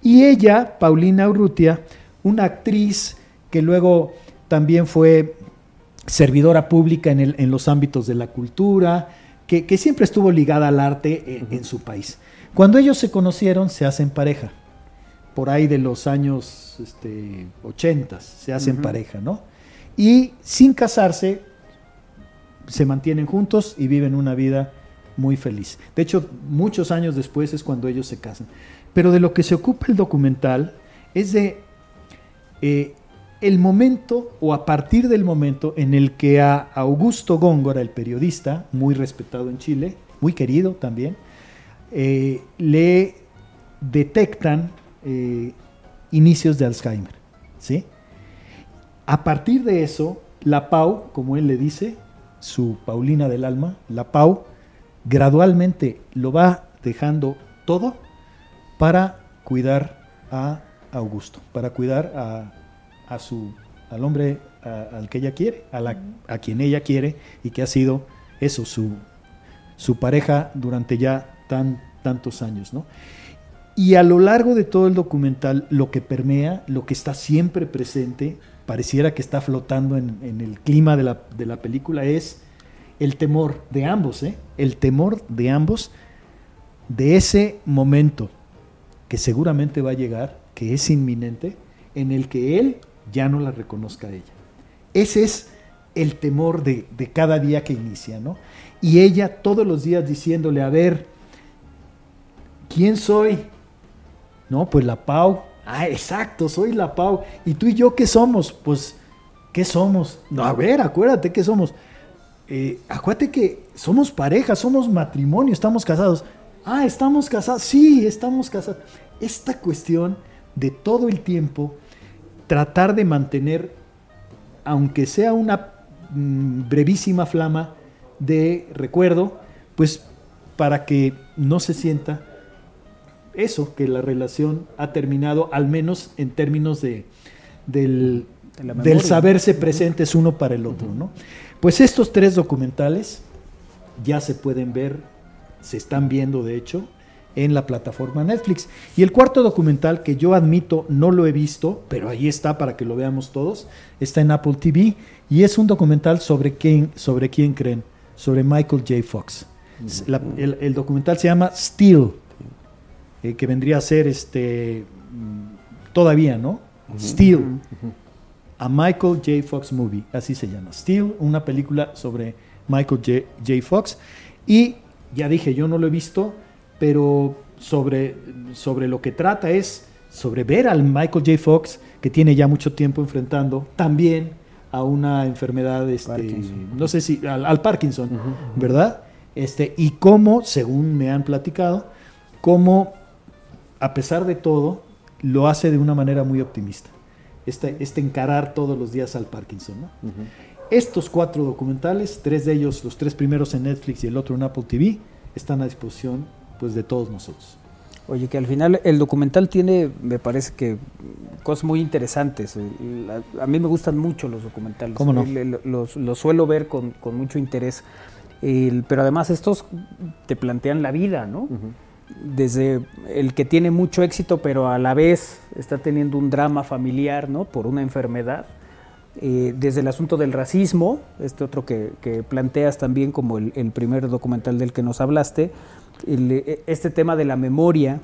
Y ella, Paulina Urrutia, una actriz que luego también fue servidora pública en, el, en los ámbitos de la cultura, que, que, siempre estuvo ligada al arte en, uh -huh. en su país. Cuando ellos se conocieron, se hacen pareja por ahí de los años este, 80 se hacen uh -huh. pareja, ¿no? Y sin casarse, se mantienen juntos y viven una vida muy feliz. De hecho, muchos años después es cuando ellos se casan. Pero de lo que se ocupa el documental es de eh, el momento o a partir del momento en el que a Augusto Góngora, el periodista, muy respetado en Chile, muy querido también, eh, le detectan eh, inicios de Alzheimer. ¿sí? A partir de eso, la Pau, como él le dice, su Paulina del alma, la Pau, gradualmente lo va dejando todo para cuidar a Augusto, para cuidar a, a su, al hombre a, al que ella quiere, a, la, a quien ella quiere y que ha sido eso, su, su pareja durante ya tan, tantos años. ¿no? Y a lo largo de todo el documental, lo que permea, lo que está siempre presente, pareciera que está flotando en, en el clima de la, de la, película, es el temor de ambos, ¿eh? el temor de ambos de ese momento que seguramente va a llegar, que es inminente, en el que él ya no la reconozca ella. Ese es el temor de, de cada día que inicia, ¿no? Y ella todos los días diciéndole, a ver, ¿quién soy? No, pues la Pau. Ah, exacto, soy la Pau. ¿Y tú y yo qué somos? Pues, ¿qué somos? A ver, acuérdate qué somos. Eh, acuérdate que somos pareja, somos matrimonio, estamos casados. Ah, estamos casados. Sí, estamos casados. Esta cuestión de todo el tiempo tratar de mantener, aunque sea una mmm, brevísima flama de recuerdo, pues para que no se sienta eso, que la relación ha terminado, al menos en términos de, del, de del saberse presentes uno para el otro. ¿no? Pues estos tres documentales ya se pueden ver, se están viendo de hecho, en la plataforma Netflix. Y el cuarto documental, que yo admito no lo he visto, pero ahí está para que lo veamos todos, está en Apple TV y es un documental sobre quién, sobre quién creen, sobre Michael J. Fox. La, el, el, documental se llama Steel, eh, que vendría a ser este todavía, ¿no? -huh. A Michael J. Fox Movie, así se llama. Still, una película sobre Michael J. J. Fox. Y ya dije, yo no lo he visto, pero sobre, sobre lo que trata es sobre ver al Michael J. Fox, que tiene ya mucho tiempo enfrentando también a una enfermedad, este, no sé si, al, al Parkinson, ¿verdad? Este, y cómo, según me han platicado, cómo, a pesar de todo, lo hace de una manera muy optimista. Este, este encarar todos los días al Parkinson, ¿no? Estos cuatro documentales, tres de ellos, los tres primeros en Netflix y el otro en Apple TV, están a disposición pues, de todos nosotros. Oye, que al final el documental tiene, me parece que, cosas muy interesantes. Eh, A mí me gustan mucho los documentales. ¿Cómo no? El- Los, los suelo ver con, con mucho interés. El- pero además estos te plantean la vida, ¿no? Desde el que tiene mucho éxito, pero a la vez está teniendo un drama familiar, ¿no? Por una enfermedad. Eh, desde el asunto del racismo, este otro que, que planteas también como el, el primer documental del que nos hablaste, el, eh, este tema de la memoria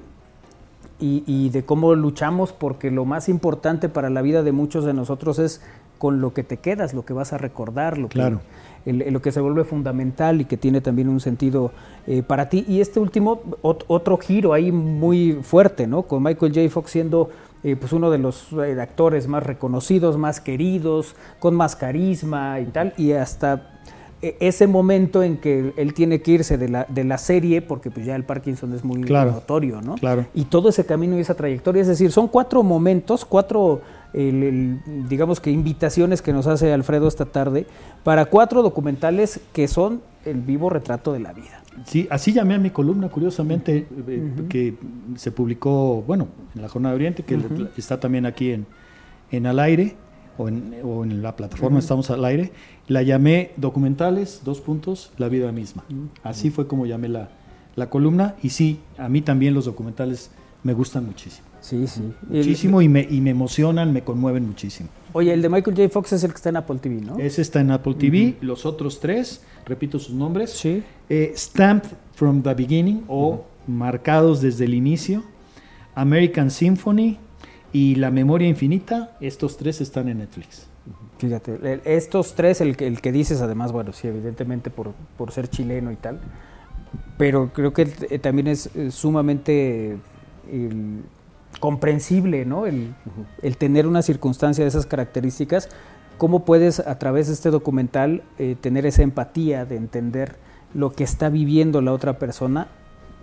y, y de cómo luchamos porque lo más importante para la vida de muchos de nosotros es con lo que te quedas, lo que vas a recordar, lo que, Claro. el- lo que se vuelve fundamental y que tiene también un sentido eh, para ti. Y este último, ot- otro giro ahí muy fuerte, ¿no? Con Michael J. Fox siendo eh, pues uno de los eh, actores más reconocidos, más queridos, con más carisma y tal, y hasta ese momento en que él tiene que irse de la, de la serie, porque pues ya el Parkinson es muy Claro. notorio, ¿no? Claro. Y todo ese camino y esa trayectoria, es decir, son cuatro momentos, cuatro, el- el, digamos que invitaciones que nos hace Alfredo esta tarde para cuatro documentales que son el vivo retrato de la vida. Sí, así llamé a mi columna, curiosamente, eh, que se publicó, bueno, en la Jornada de Oriente, que está también aquí en, en Al Aire, o en, o en la plataforma Estamos al Aire. La llamé Documentales, dos puntos, la vida misma. Así fue como llamé la, la columna. Y sí, a mí también los documentales me gustan muchísimo. Sí, sí. El- Muchísimo y me, y me emocionan, me conmueven muchísimo. oye, el de Michael J. Fox es el que está en Apple TV, ¿no? Ese está en Apple TV, los otros tres, repito sus nombres. Sí. Eh, Stamped from the Beginning o Marcados desde el inicio, American Symphony y La Memoria Infinita, estos tres están en Netflix. Fíjate, estos tres, el que, el que dices además, bueno, sí, evidentemente por, por ser chileno y tal, pero creo que eh, también es eh, sumamente el, comprensible, ¿no? El, el tener una circunstancia de esas características, cómo puedes a través de este documental eh, tener esa empatía de entender lo que está viviendo la otra persona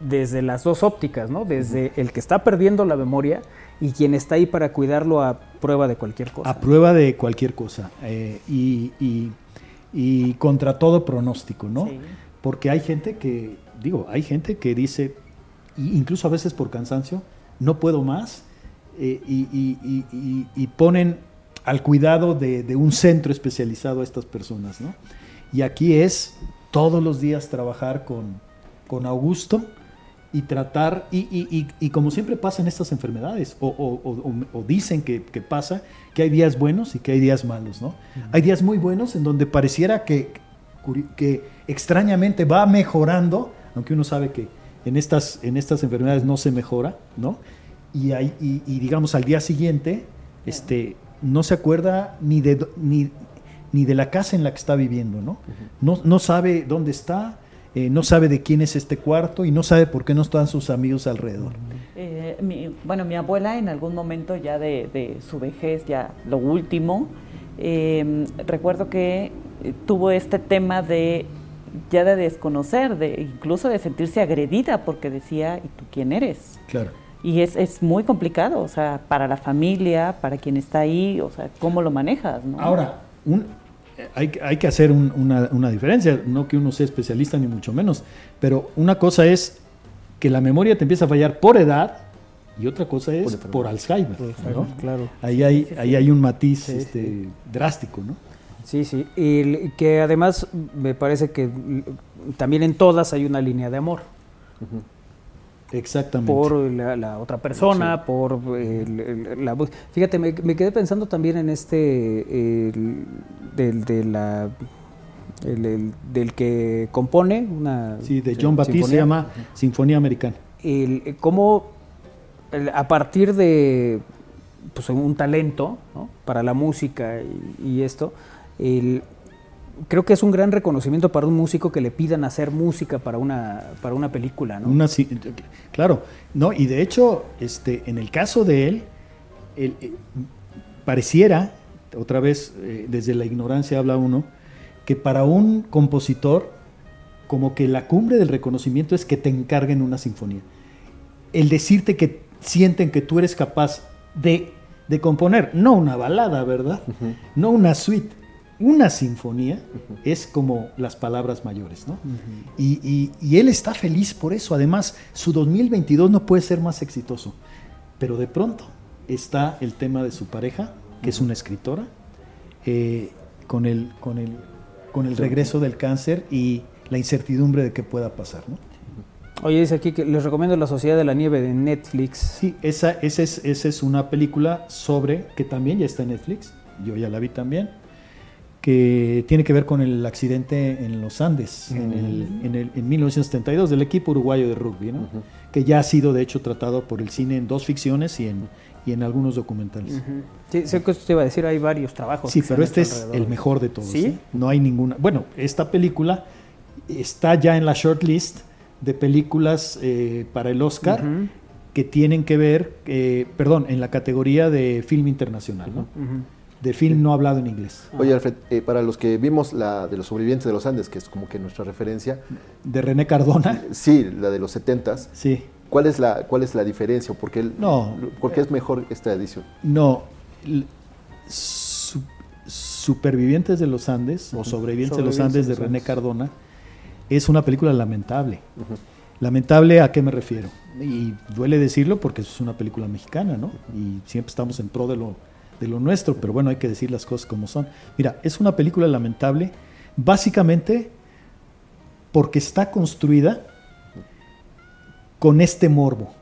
desde las dos ópticas, ¿no? Desde el que está perdiendo la memoria y quien está ahí para cuidarlo a prueba de cualquier cosa. A prueba de cualquier cosa eh, y, y- y contra todo pronóstico, ¿no? Sí. Porque hay gente que, digo, hay gente que dice, incluso a veces por cansancio, no puedo más, eh, y, y- y- y- y ponen al cuidado de, de un centro especializado a estas personas, ¿no? Y aquí es todos los días trabajar con, con Augusto y tratar, y, y- y- y como siempre pasa en estas enfermedades, o, o- o- o- o dicen que, que pasa, que hay días buenos y que hay días malos, ¿no? Hay días muy buenos en donde pareciera que, que extrañamente va mejorando, aunque uno sabe que en estas, en estas enfermedades no se mejora, ¿no? Y, hay, y, digamos al día siguiente, este, no se acuerda ni de, ni, ni de la casa en la que está viviendo, ¿no? No, no sabe dónde está, eh, no sabe de quién es este cuarto y no sabe por qué no están sus amigos alrededor. Eh, mi- bueno, mi abuela en algún momento ya de, de su vejez, ya lo último, eh, recuerdo que eh, tuvo este tema de ya de desconocer, de incluso de sentirse agredida porque decía, ¿y tú quién eres? Claro. Y es, es muy complicado, o sea, para la familia, para quien está ahí, o sea, ¿cómo lo manejas? ¿no? Ahora, un- hay, hay que hacer un- una, una diferencia, no que uno sea especialista ni mucho menos, pero una cosa es que la memoria te empieza a fallar por edad y otra cosa es por, Alzheimer. ¿no? Claro. Ahí, hay, sí, sí. ahí hay un matiz Sí, este, drástico, ¿no? Sí, sí. Y que además me parece que también en todas hay una línea de amor. Exactamente. Por la, la otra persona, por la voz. Fíjate, me, me quedé pensando también en este, el- del, de la, el- el- del que compone una... sí, de John Batiste se llama Sinfonía Americana. el, cómo a partir de, pues, un talento ¿no? para la música y, y esto, el- creo que es un gran reconocimiento para un músico que le pidan hacer música para una, para una película, ¿no? Una claro, no, y de hecho, este, en el caso de él, él, eh, pareciera, otra vez, eh, desde la ignorancia habla uno, que para un compositor, como que la cumbre del reconocimiento es que te encarguen una sinfonía. El decirte que sienten que tú eres capaz de, de componer, no una balada, ¿verdad? No una suite, una sinfonía es como las palabras mayores, ¿no? y, y- y él está feliz por eso. Además, su 2022 no puede ser más exitoso. Pero de pronto está el tema de su pareja, que es una escritora, eh, con, el, con, el, con el regreso del cáncer y la incertidumbre de qué pueda pasar, ¿no? Oye, dice aquí que les recomiendo La Sociedad de la Nieve de Netflix. Sí, esa, esa, es, esa es una película sobre, que también ya está en Netflix, yo ya la vi también, que tiene que ver con el accidente en los Andes, en, el, en, el- en 1972, del equipo uruguayo de rugby, ¿no? que ya ha sido de hecho tratado por el cine en dos ficciones y en, y en algunos documentales. Sí, sé que te iba a decir, hay varios trabajos. Sí, pero este es el mejor de todos. ¿Sí? ¿eh? No hay ninguna. Bueno, esta película está ya en la shortlist de películas eh, para el Oscar que tienen que ver, eh, perdón, en la categoría de film internacional, ¿no? De film no hablado en inglés, Oye, Alfred, eh, para los que vimos la de los sobrevivientes de los Andes, que es como que nuestra referencia, de René Cardona. sí, la de los 70s, Sí, ¿cuál es la, cuál es la diferencia? ¿Por qué, el- No. ¿por qué es mejor esta edición? no. su- Supervivientes de los Andes o Sobrevivientes de los Andes de René. Cardona es una película lamentable. Lamentable a qué me refiero. Y duele decirlo porque es una película mexicana, ¿no? Y siempre estamos en pro de lo, de lo nuestro, pero bueno, hay que decir las cosas como son. Mira, es una película lamentable básicamente porque está construida con este morbo.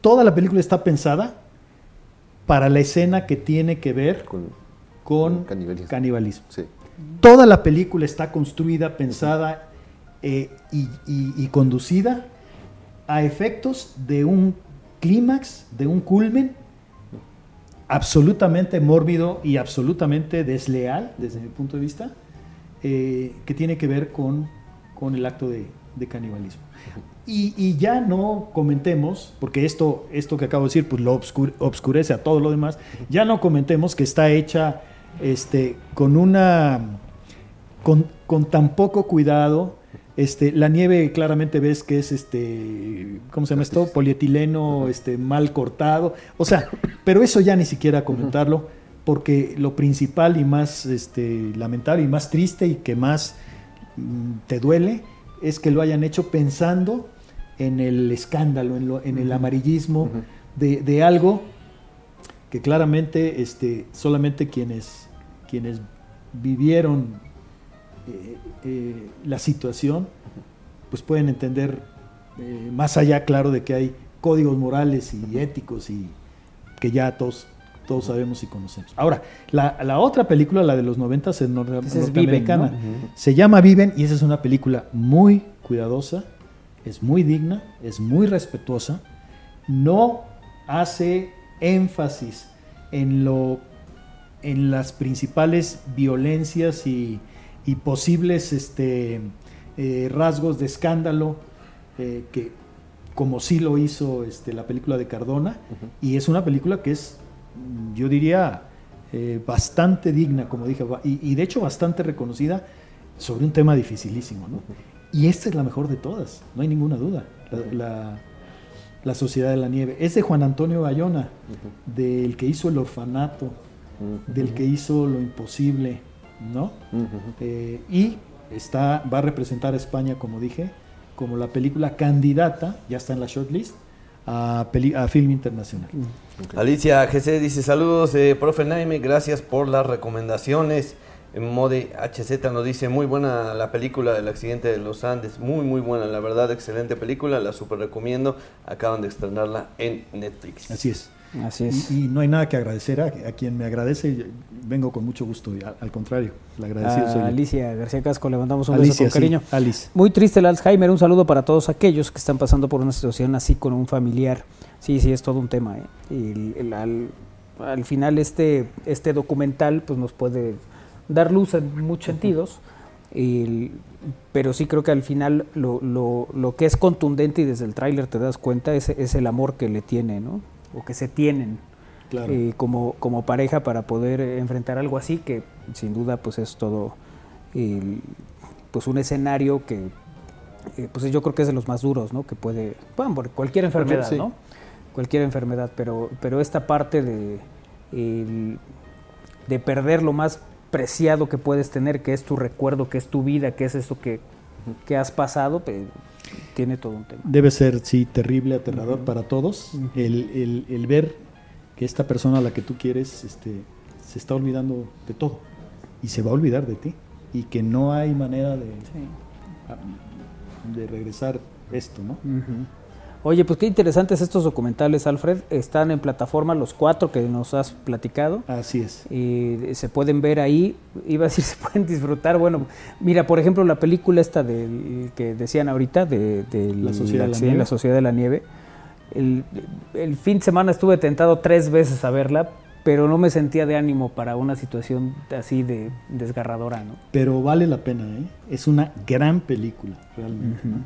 Toda la película está pensada para la escena que tiene que ver Con, con canibalismo. canibalismo. Sí. Toda la película está construida, pensada eh, y, y- y conducida a efectos de un clímax, de un culmen absolutamente mórbido y absolutamente desleal, desde mi punto de vista, eh, que tiene que ver con, con el acto de, canibalismo. Y, y ya no comentemos, porque esto, esto que acabo de decir, pues lo obscure- obscurece a todo lo demás, ya no comentemos que está hecha este, con una con, con tan poco cuidado. Este, la nieve claramente ves que es este, ¿cómo se llama esto? Polietileno, este, mal cortado. O sea, pero eso ya ni siquiera comentarlo, porque lo principal y más este, lamentable y más triste y que más mm, te duele es que lo hayan hecho pensando en el escándalo, en, lo- en el amarillismo de, de algo que claramente este, solamente quienes, quienes vivieron eh, eh, la situación, pues pueden entender eh, más allá, claro, de que hay códigos morales y éticos y que ya todos, todos sabemos y conocemos. Ahora, la, la otra película, la de los 90 es norte- norteamericana, Viven, se llama Viven y esa es una película muy cuidadosa, es muy digna, es muy respetuosa, no hace énfasis en lo en las principales violencias y, y posibles este, eh, rasgos de escándalo eh, que como sí lo hizo este, la película de Cardona y es una película que es yo diría eh, bastante digna como dije y de hecho bastante reconocida sobre un tema dificilísimo ¿no? y esta es la mejor de todas no hay ninguna duda la, la- la Sociedad de la Nieve. Es de Juan Antonio Bayona del que hizo el orfanato del que hizo lo imposible, ¿no? Eh, y está, va a representar a España, como dije, como la película candidata, ya está en la shortlist, a, peli- a film internacional. Alicia GC dice saludos, eh, profe Naime, gracias por las recomendaciones. En Mode HZ nos dice muy buena la película del accidente de los Andes, muy muy buena, la verdad, excelente película, la super recomiendo. Acaban de estrenarla en Netflix. Así es. Así es. Y, y no hay nada que agradecer a, a quien me agradece, yo vengo con mucho gusto, y al, al contrario, el agradecido A. Alicia García Casco le mandamos un Alicia, beso con cariño. sí, Alice. Muy triste el Alzheimer, un saludo para todos aquellos que están pasando por una situación así con un familiar. Sí, sí, es todo un tema. ¿eh? Y el- el- al- al final este, este documental pues nos puede dar luz en muchos sentidos, el- pero sí creo que al final lo, lo- lo que es contundente y desde el tráiler te das cuenta es, es el amor que le tiene, ¿no? O que se tienen Claro. eh, como, como pareja para poder enfrentar algo así que sin duda pues es todo el- pues un escenario que eh, pues yo creo que es de los más duros, ¿no? Que puede, bueno, por cualquier enfermedad, sí. ¿no? Cualquier enfermedad, pero, pero esta parte de, el- de perder lo más preciado que puedes tener, que es tu recuerdo, que es tu vida, que es eso que, que has pasado, pues, tiene todo un tema. Debe ser, sí, terrible, aterrador para todos el, el- el ver que esta persona a la que tú quieres este, se está olvidando de todo y se va a olvidar de ti y que no hay manera de, de regresar esto, ¿no? Oye, pues qué interesantes estos documentales, Alfred. Están en plataforma los cuatro que nos has platicado. Así es. y se pueden ver ahí, iba a decir, se pueden disfrutar. Bueno, mira, por ejemplo, la película esta del, que decían ahorita, de, de La Sociedad de la accidente, Nieve. La Sociedad de la Nieve. El, el fin de semana estuve tentado tres veces a verla, pero no me sentía de ánimo para una situación así de desgarradora, ¿no? Pero vale la pena, ¿eh? Es una gran película, realmente. ¿no?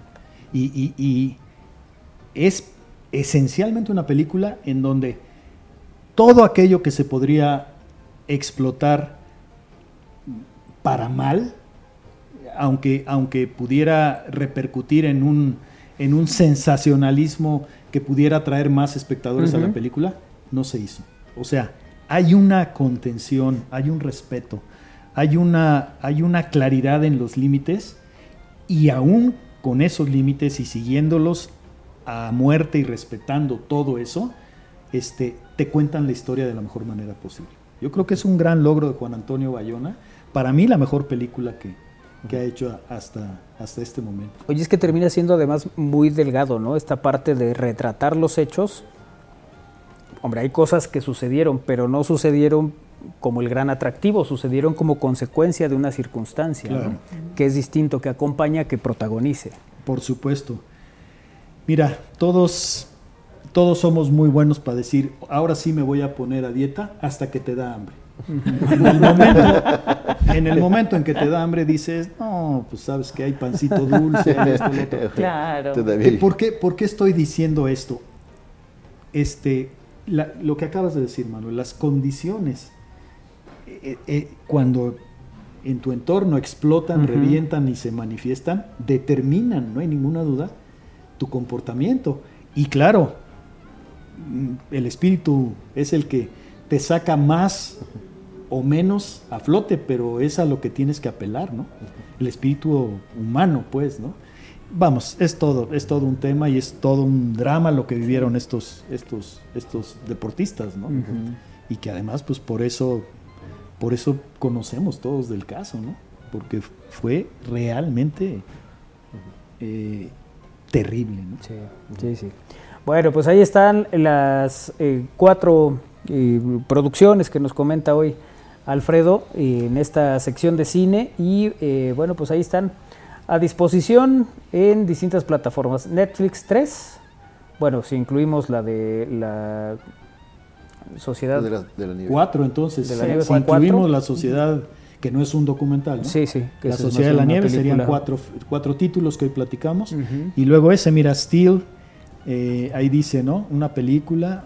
y, y- y es esencialmente una película en donde todo aquello que se podría explotar para mal, aunque, aunque pudiera repercutir en un, en un sensacionalismo que pudiera traer más espectadores a la película, no se hizo. O sea, hay una contención, hay un respeto, hay una, hay una claridad en los límites y aún con esos límites y siguiéndolos a muerte y respetando todo eso, este, te cuentan la historia de la mejor manera posible. Yo creo que es un gran logro de Juan Antonio Bayona. Para mí la mejor película que, que ha hecho hasta, hasta este momento. Oye, es que termina siendo además muy delgado, ¿no? Esta parte de retratar los hechos. Hombre, hay cosas que sucedieron, pero no sucedieron como el gran atractivo, sucedieron como consecuencia de una circunstancia, que es distinto, que acompaña, que protagonice. Por supuesto. Mira, todos, todos somos muy buenos para decir, ahora sí me voy a poner a dieta hasta que te da hambre. En el momento, en, el momento en que te da hambre dices, no, pues sabes que hay pancito dulce, hay esto, lo otro". Claro. Todavía- ¿Y ¿Por qué, por qué estoy diciendo esto? Este, la- lo que acabas de decir, Manuel, las condiciones, eh, eh, cuando en tu entorno explotan, revientan y se manifiestan, determinan, no hay ninguna duda, tu comportamiento. Y claro, mm, el espíritu es el que te saca más o menos a flote, pero es a lo que tienes que apelar, ¿no? El espíritu humano, pues, ¿no? Vamos, es todo, es todo un tema y es todo un drama lo que vivieron estos, estos, estos deportistas, ¿no? Y que además, pues por eso, por eso conocemos todos del caso, ¿no? Porque fue realmente eh, terrible, ¿no? Sí, sí, sí. Bueno, pues ahí están las eh, cuatro eh, producciones que nos comenta hoy Alfredo eh, en esta sección de cine y eh, bueno, pues ahí están a disposición en distintas plataformas. Netflix 3, bueno, si incluimos la de la Sociedad... de la, de la nieve. Cuatro, entonces, De la nieve si incluimos la sociedad, que no es un documental, ¿no? Sí, sí. que la Sociedad de la Nieve serían cuatro, cuatro títulos que hoy platicamos. Y luego ese, mira, Steel, eh, ahí dice, ¿no? Una película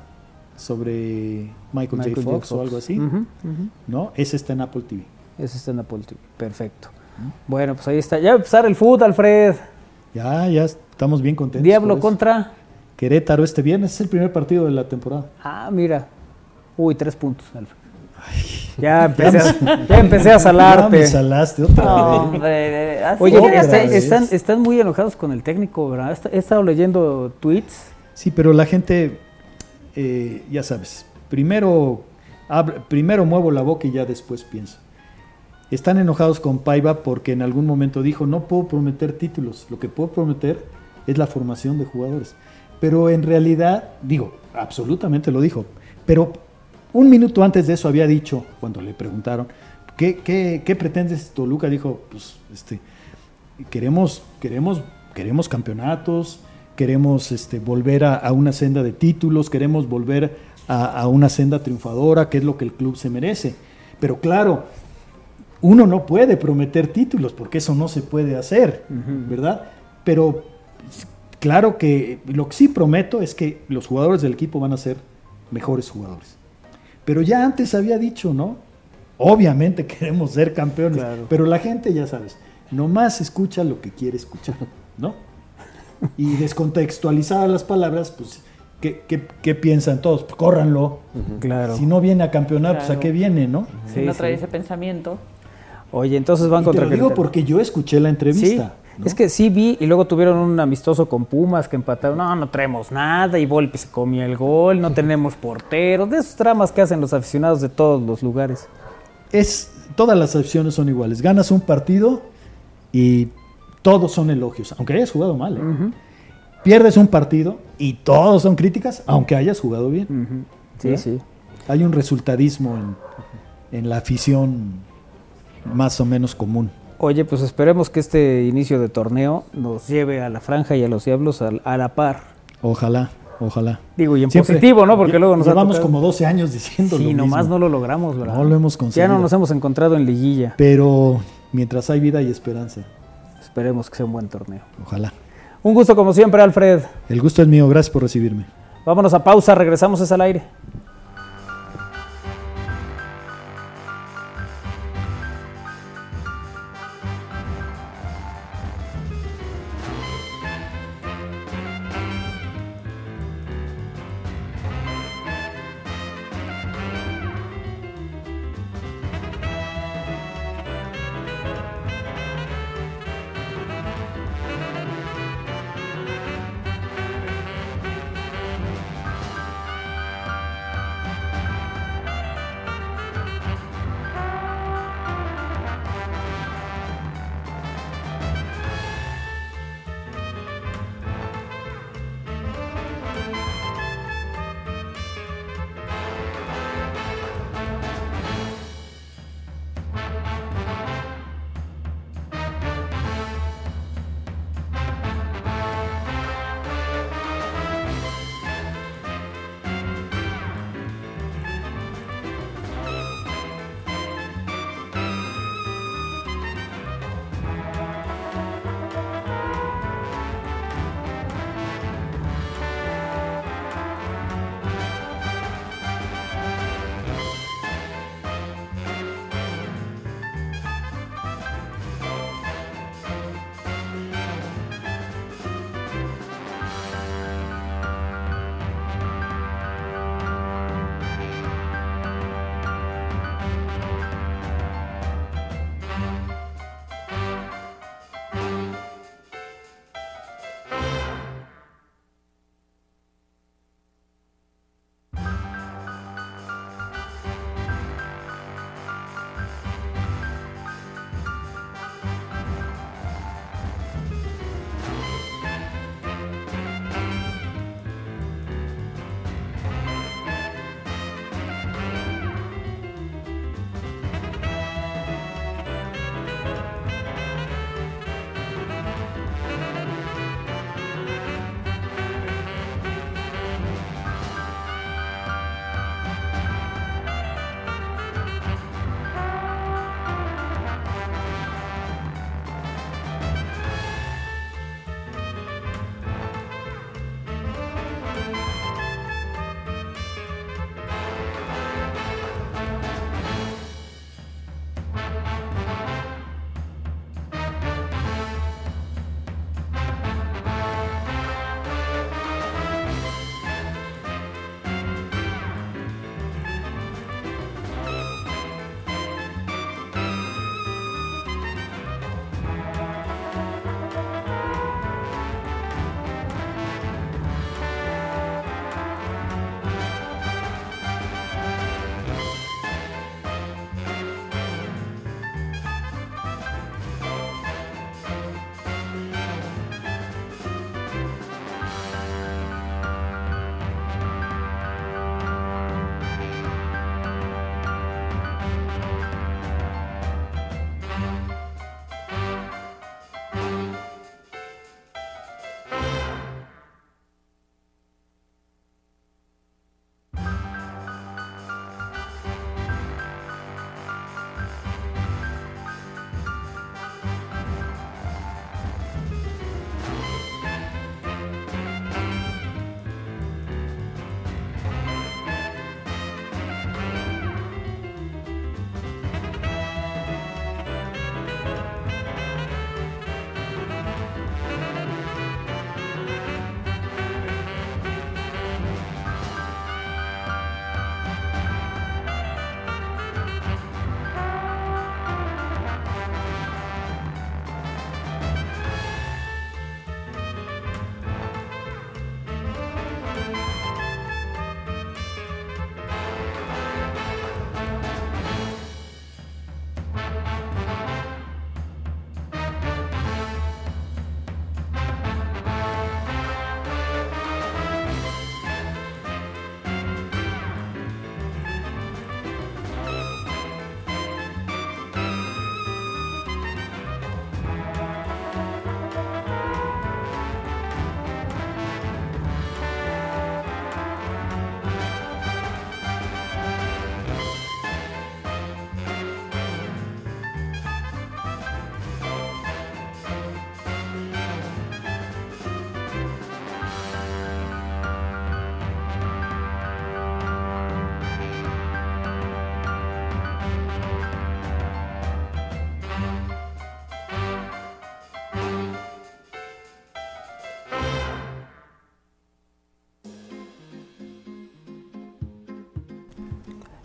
sobre Michael, Michael J. Fox, o algo así. ¿no? Ese está en Apple TV. Ese está en Apple TV. Perfecto. Bueno, pues ahí está. Ya va a empezar el fútbol, Alfred. Ya, ya estamos bien contentos. Diablo contra... Querétaro este viernes, es el primer partido de la temporada. Ah, mira. Uy, tres puntos, Alfred. Ya empecé, a, ya empecé a Ya salarte. me salaste otra No, vez. hombre, así Oye, otra está- vez. están, están muy enojados con el técnico, ¿verdad? He estado leyendo tweets. Sí, pero la gente, eh, ya sabes, primero, primero muevo la boca y ya después pienso. Están enojados con Paiva porque en algún momento dijo, no puedo prometer títulos, lo que puedo prometer es la formación de jugadores. Pero en realidad, digo, absolutamente lo dijo, pero un minuto antes de eso había dicho, cuando le preguntaron, ¿qué, qué, qué pretendes Toluca? Dijo, pues, este, queremos, queremos, queremos campeonatos, queremos este, volver a, a una senda de títulos, queremos volver a, a una senda triunfadora, que es lo que el club se merece. Pero claro, uno no puede prometer títulos porque eso no se puede hacer, ¿verdad? Pero claro que lo que sí prometo es que los jugadores del equipo van a ser mejores jugadores. Pero ya antes había dicho, ¿no? Obviamente queremos ser campeones, Claro. pero la gente ya sabes, nomás escucha lo que quiere escuchar, ¿no? Y descontextualizadas las palabras, pues, ¿qué, qué- qué piensan todos? Pues, córranlo. Claro. Si no viene a campeonar, pues a qué viene, ¿no? Si Sí, no trae sí. ese pensamiento. Oye, entonces van Y te contra lo digo porque yo escuché la Sí, entrevista. ¿No? es que sí vi y luego tuvieron un amistoso con Pumas que empataron. No, no traemos nada y Volpi se comía el gol, no tenemos portero. De esos dramas que hacen los aficionados de todos los lugares. es todas las opciones son iguales. Ganas un partido y todos son elogios, aunque hayas jugado mal. ¿eh? Pierdes un partido y todos son críticas, aunque hayas jugado bien. Sí, ¿Verdad? sí. Hay un resultadismo en, en la afición más o menos común. Oye, pues esperemos que este inicio de torneo nos lleve a la franja y a los diablos a, a la par. Ojalá, ojalá. Digo, y en Siempre- positivo, ¿no? Porque luego nos llevamos como 12 años diciendo Sí, lo nomás mismo. no lo logramos, ¿verdad? No lo hemos Ya conseguido. no nos hemos encontrado en liguilla. Pero mientras hay vida y esperanza, Esperemos que sea un buen torneo. ojalá. Un gusto como siempre, Alfred. El gusto es mío, gracias por recibirme. Vámonos a pausa, regresamos es al aire.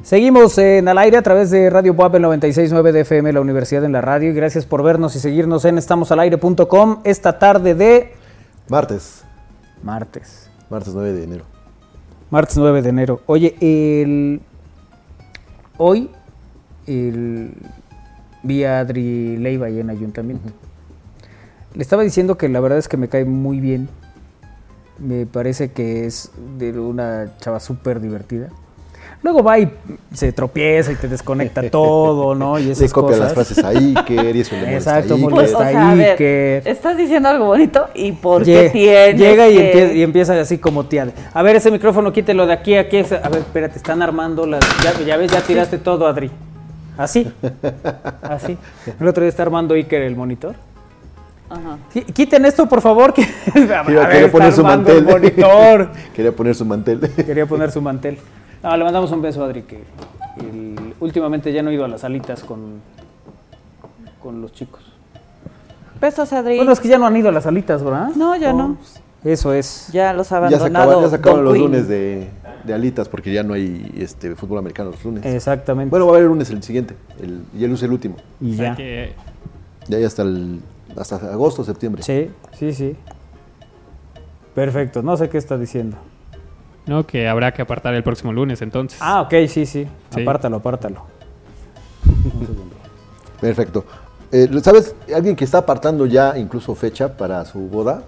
Seguimos en al aire a través de Radio el 96.9 de FM, la Universidad en la Radio. Y gracias por vernos y seguirnos en estamosalaire.com esta tarde de Martes, martes. martes 9 de enero. Martes 9 de enero. Oye, el... hoy el... vi a Adri Leiva ahí en Ayuntamiento. Le estaba diciendo que la verdad es que me cae muy bien. Me parece que es de una chava súper divertida. Luego va y se tropieza y te desconecta todo, ¿no? Y Le esas copia las cosas. frases a Iker y eso le molesta Exacto, a Iker. molesta. Pues, o sea, a ver, Iker. estás diciendo algo bonito y por Lle- qué tienes Llega y, que- empie- y empieza así como tía. A ver, ese micrófono quítelo de aquí a aquí. A ver, espérate, están armando las. Ya, ya ves, ya tiraste todo, Adri. Así. Así. El otro día está armando Iker el monitor. Ajá. Qui- Quiten esto, por favor. Que, a Quería, ver, quería está poner su mantel. el monitor. quería poner su mantel. Quería poner su mantel. No, le mandamos un beso a Adri, que el- últimamente ya no he ido a las salitas con, con los chicos. Besos, Adri. Bueno, es que ya no han ido a las salitas, ¿verdad? No, ya no. Eso es. Ya los ha ya se, abandonado. acaba- ya se acabaron Don los lunes de, de alitas porque ya no hay este fútbol americano los lunes. Exactamente. Bueno, va a haber el lunes el siguiente. El, y el lunes el último. y O sea ya. que Ya hay hasta el hasta agosto, septiembre. Sí, sí, sí. Perfecto, no sé qué está diciendo. No, que habrá que apartar el próximo lunes entonces. Ah, ok, sí, sí. Sí. Apártalo, apártalo. Perfecto. Eh, ¿Sabes? Alguien que está apartando ya incluso fecha para su boda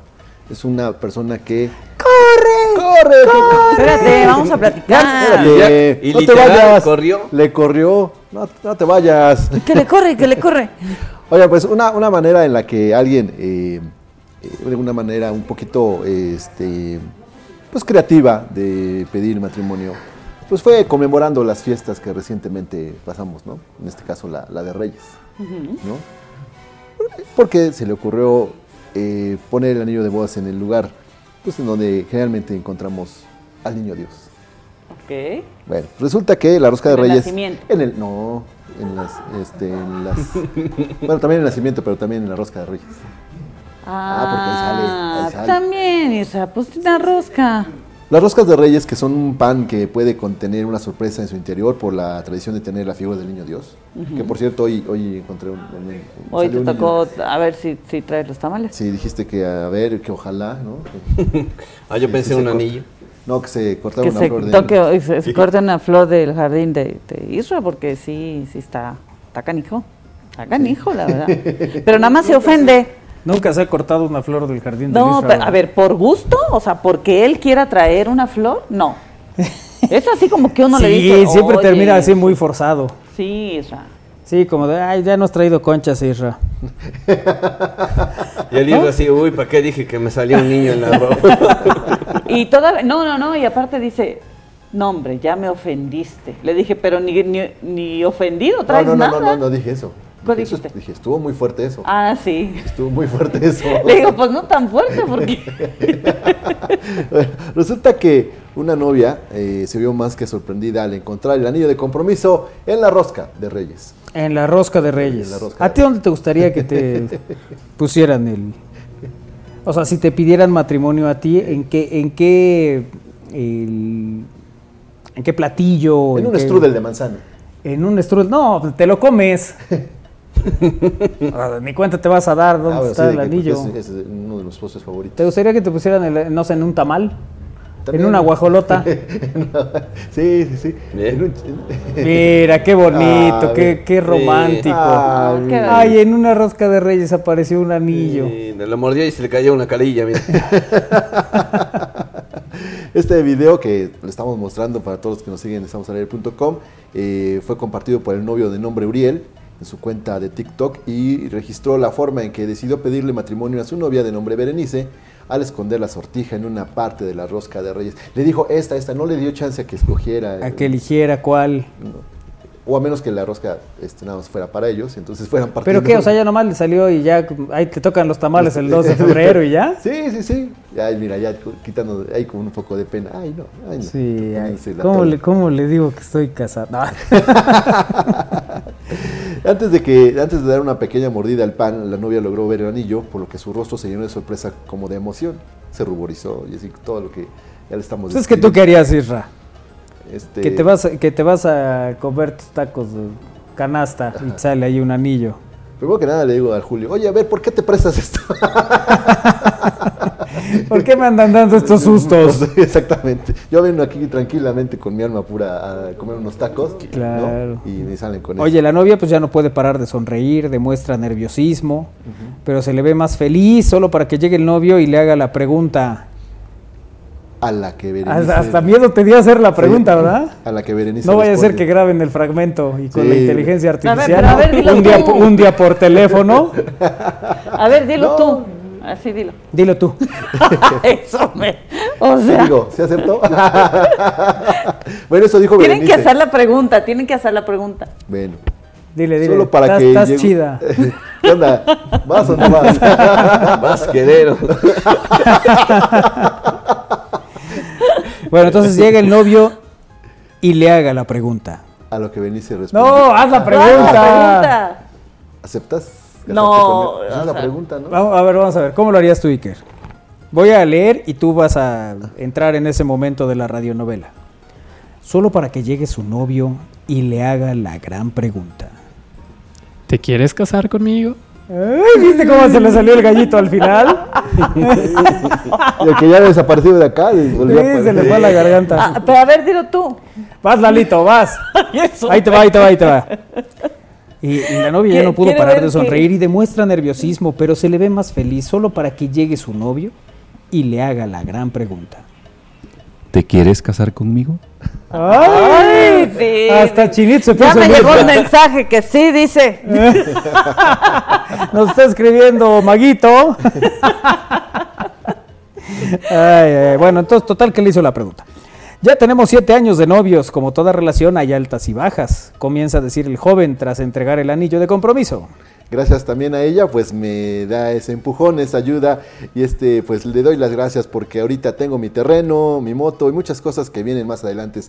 es una persona que. ¡Corre! ¡Corre! Espérate, vamos a platicar. Espérate, Y no te vayas. corrió. Le corrió. No, no te vayas. Que le corre, que le corre. Oye, pues una, una manera en la que alguien, eh, eh, de una manera un poquito, este, pues creativa de pedir matrimonio, pues fue conmemorando las fiestas que recientemente pasamos, ¿no? En este caso la, la de Reyes, ¿no? Porque se le ocurrió eh, poner el anillo de bodas en el lugar, pues en donde generalmente encontramos al niño Dios. Ok. Bueno, resulta que la rosca de En el Reyes. nacimiento. En el. No, en las. Este, en las bueno, también en el nacimiento, pero también en la rosca de Reyes. Ah, porque ahí sale, ahí sale. También, Isa, pues una rosca. Las roscas de Reyes, que son un pan que puede contener una sorpresa en su interior por la tradición de tener la figura del niño Dios. Que por cierto, hoy, hoy encontré un. un- un- Hoy te un tocó niño. a ver si, si traes los tamales. Sí, dijiste que a ver, que ojalá, ¿no? Ah, yo pensé Sí, un anillo. No, que se cortara Que una se flor de. toque se, se corte una flor del jardín de, de Isra, porque sí, sí está, está canijo. Está canijo, la verdad. Pero nada más se ofende. Nunca se ha cortado una flor del jardín de No, pero, a ver, ¿por gusto? O sea, ¿porque él quiera traer una flor? No. Es así como que uno sí, le dice. siempre "Oye, termina así muy forzado. Sí, Isra. Sí, como de, ay, ya nos has traído conchas, Isra. Y el libro así, uy, ¿para qué dije que me salía un niño en la ropa? Y todavía, no, no, no, y aparte dice, no hombre, ya me ofendiste. Le dije, pero ni, ni, ni ofendido No, traes no, no, no, nada. no, no dije eso. ¿Cuál Dije, eso- dijiste? Dije, estuvo muy fuerte eso. Ah, sí. Estuvo muy fuerte eso. Le digo, pues no tan fuerte porque... Bueno, Resulta que una novia eh, se vio más que sorprendida al encontrar el anillo de compromiso en la rosca de Reyes. En la rosca de Reyes. En la rosca ¿A de ti dónde te gustaría que te pusieran el... O sea, si te pidieran matrimonio a ti, ¿en qué, en qué, el- en qué platillo? En un qué- strudel de manzana. En un strudel. No, te lo comes. Ah, Ni cuenta te vas a dar dónde Ah, bueno, está sí, el que- anillo. Es, es uno de los postres favoritos. ¿Te gustaría que te pusieran, el, no sé, en un tamal? También- En una guajolota. sí, sí, sí. Un- Mira, qué bonito, Ah, qué, qué romántico. Ah, Ay, en una rosca de reyes apareció un anillo. Y lo mordió y se le cayó una calilla, mira. Este video que le estamos mostrando para todos los que nos siguen en estamosalaire.com eh, fue compartido por el novio de nombre Uriel en su cuenta de TikTok y registró la forma en que decidió pedirle matrimonio a su novia de nombre Berenice al esconder la sortija en una parte de la rosca de Reyes. Le dijo esta, esta, no le dio chance a que escogiera. A que eligiera cuál. O a menos que la rosca este, nada más fuera para ellos, entonces fueran ¿Pero partiendo. qué? O sea, ya nomás le salió y ya ahí te tocan los tamales el 2 de febrero y ya. Sí, sí, sí. Ay, mira, ya quitando ahí como un poco de pena. Ay, no. Ay, no. Sí, ay, ¿cómo le, ¿cómo le digo que estoy casado? No. Antes de que antes de dar una pequeña mordida al pan, la novia logró ver el anillo, por lo que su rostro se llenó de sorpresa como de emoción. Se ruborizó y así todo lo que ya le estamos Pues es que tú querías, Isra. Este, Que te vas, a- que te vas a comer tus tacos de canasta y sale ahí un anillo. Primero que nada le digo al Julio, oye, a ver, ¿por qué te prestas esto? ¿Por qué me andan dando estos sustos? Exactamente. Yo vengo aquí tranquilamente con mi alma pura a comer unos tacos. ¿no? Claro. Y me salen con Oye, la novia pues ya no puede parar de sonreír, demuestra nerviosismo, pero se le ve más feliz solo para que llegue el novio y le haga la pregunta. eso. A la que Berenice... Hasta, hasta miedo te dio hacer la pregunta, Sí. ¿verdad? A la que Berenice No vaya a ser que graben el fragmento y con Sí. la inteligencia A ver, artificial. pero a ver, dilo un, día, un día por teléfono. A ver, dilo No. tú. Así dilo. Dilo tú. Eso me. O ¿Sí sea, digo, ¿se aceptó? bueno, eso dijo tienen que hacer la pregunta, tienen que hacer la pregunta. Bueno, Dile, dile. solo para estás, que... estás llegue- chida. ¿Qué onda? ¿Vas o no vas? Vas, querero. Bueno, entonces llega el novio y le haga la pregunta. A lo que Berenice responde. No, haz la Haz pregunta. la pregunta. ¿Aceptas? No? Esa es la pregunta, ¿no? Vamos, a ver, vamos a ver. ¿Cómo lo harías tú, Iker? Voy a leer y tú vas a entrar en ese momento de la radionovela. Solo para que llegue su novio y le haga la gran pregunta. ¿Te quieres casar conmigo? ¿Viste cómo se le salió el gallito al final? Y el que ya desapareció de acá, y Sí, se le fue a la garganta. Ah, pero a ver, dilo tú. Vas, Lalito, vas. Ahí te va, ahí te va, ahí te va. Y, y la novia ya ¿Qué- no pudo parar de sonreír y demuestra nerviosismo, pero se le ve más feliz solo para que llegue su novio y le haga la gran pregunta. ¿Te quieres casar conmigo? Ay, sí. Hasta Chinit se Ya me llegó un mensaje que sí dice. Nos está escribiendo Maguito. Ay, ay, bueno, entonces, total, que le hizo la pregunta. Ya tenemos siete años de novios, como toda relación hay altas y bajas, comienza a decir el joven tras entregar el anillo de compromiso. Gracias también a ella, pues me da ese empujón, esa ayuda y este, pues le doy las gracias porque ahorita tengo mi terreno, mi moto y muchas cosas que vienen más adelante,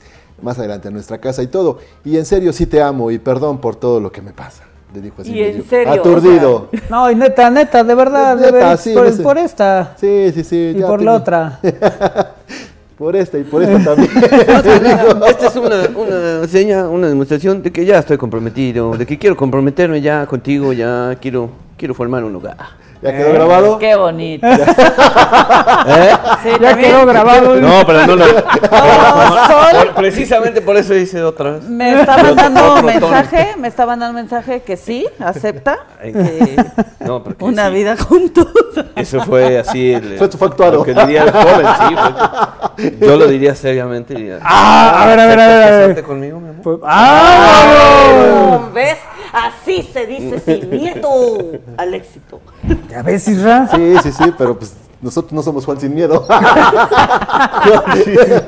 más adelante a nuestra casa y todo. Y en serio sí te amo y perdón por todo lo que me pasa. Le dijo así. Y en serio, Aturdido. No, y neta, neta, de verdad, de Neta, ver- sí, por, no sé. por esta Sí, sí, sí. y ya por tiene- la otra. Por esta y por esta también. Esta es una, una seña, una demostración de que ya estoy comprometido, de que quiero comprometerme ya contigo, ya quiero, quiero formar un hogar. ¿Ya quedó grabado? Qué bonito. ¿Eh? Sí, Ya también. quedó grabado. No, pero no lo... Oh, Sol Por- Precisamente por eso hice otra vez. me está mandando Otro mensaje, me está mandando mensaje que sí, acepta que No, porque una sí, vida juntos. Eso fue así. El, Fue tu factuado. Lo que diría el joven, sí. fue- yo lo diría seriamente. diría, Ah, a ver, a ver, a ver, a ver. ¿Casarte conmigo, mi amor? Pues- ¡Ah! ¿Ves? Así se dice sin miedo al éxito. ¿Ya ves, Isra? Sí, sí, sí, pero pues nosotros no somos Juan sin miedo.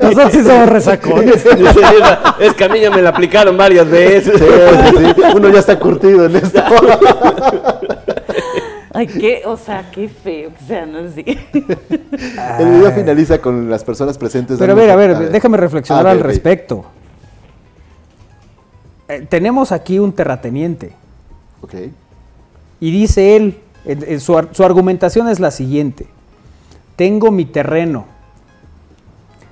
Nosotros sí somos resacones. Es que a mí ya me la aplicaron varias veces. Sí, sí, sí. Uno ya está curtido en esto. Ay, qué, o sea, qué feo que sean así. El video finaliza con las personas presentes. Pero a ver, a ver, déjame reflexionar Ah, al respecto. Eh, tenemos aquí un terrateniente Ok. y dice él, eh, su, su argumentación es la siguiente. Tengo mi terreno,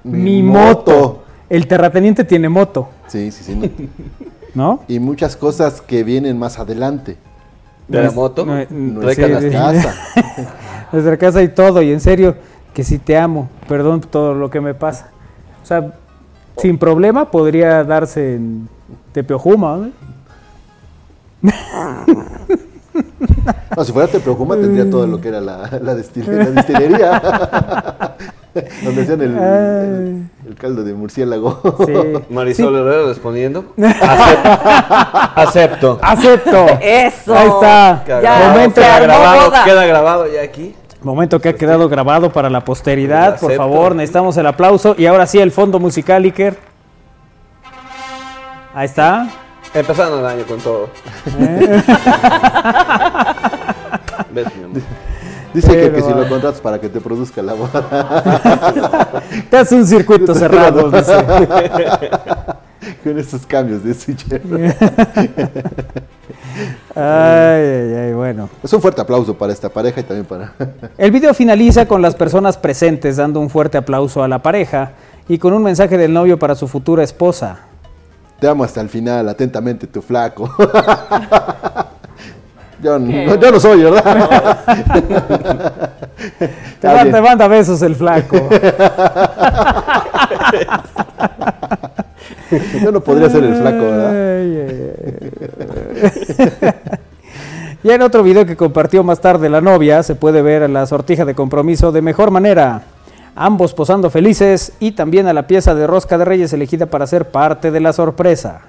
mi, moto. El terrateniente tiene moto, Sí, sí, sí. no. ¿no? Y muchas cosas que vienen más adelante. ¿De la moto? No, Nuestra sí. casa. Nuestra casa y todo, y en serio, que sí te amo, perdón todo lo que me pasa. O sea, sin problema podría darse en Tepeojuma, ¿no? No, si fuera Tepeojuma tendría todo lo que era la, la, destil- la distillería. Donde hacían el, el- el caldo de murciélago. Sí. Marisol Herrera respondiendo. Acepto. Acepto. Acepto. Eso. Ahí está. Queda Ya, grabado, Momento, queda grabado, boda. queda grabado ya aquí. momento que ha quedado grabado para la posteridad. Por favor, necesitamos el aplauso. Y ahora sí, el fondo musical, Iker. Ahí está. Empezando el año con todo. ¿Ves, mi amor? Dice que, Pero, que si lo contratas para que te produzca la boda. Te hace un circuito cerrado. dice. Con esos cambios de switcher. Ay, ay, ay, bueno. Es un fuerte aplauso para esta pareja y también para. El video finaliza con las personas presentes dando un fuerte aplauso a la pareja y con un mensaje del novio para su futura esposa. Te amo hasta el final, atentamente, tu flaco. yo, no, yo no soy, ¿verdad? Te manda, bien. te manda besos el flaco. Yo no podría ser el flaco, ¿verdad? Ya en otro video que compartió más tarde la novia, se puede ver la sortija de compromiso de mejor manera. Ambos posando felices y también a la pieza de rosca de reyes elegida para ser parte de la sorpresa.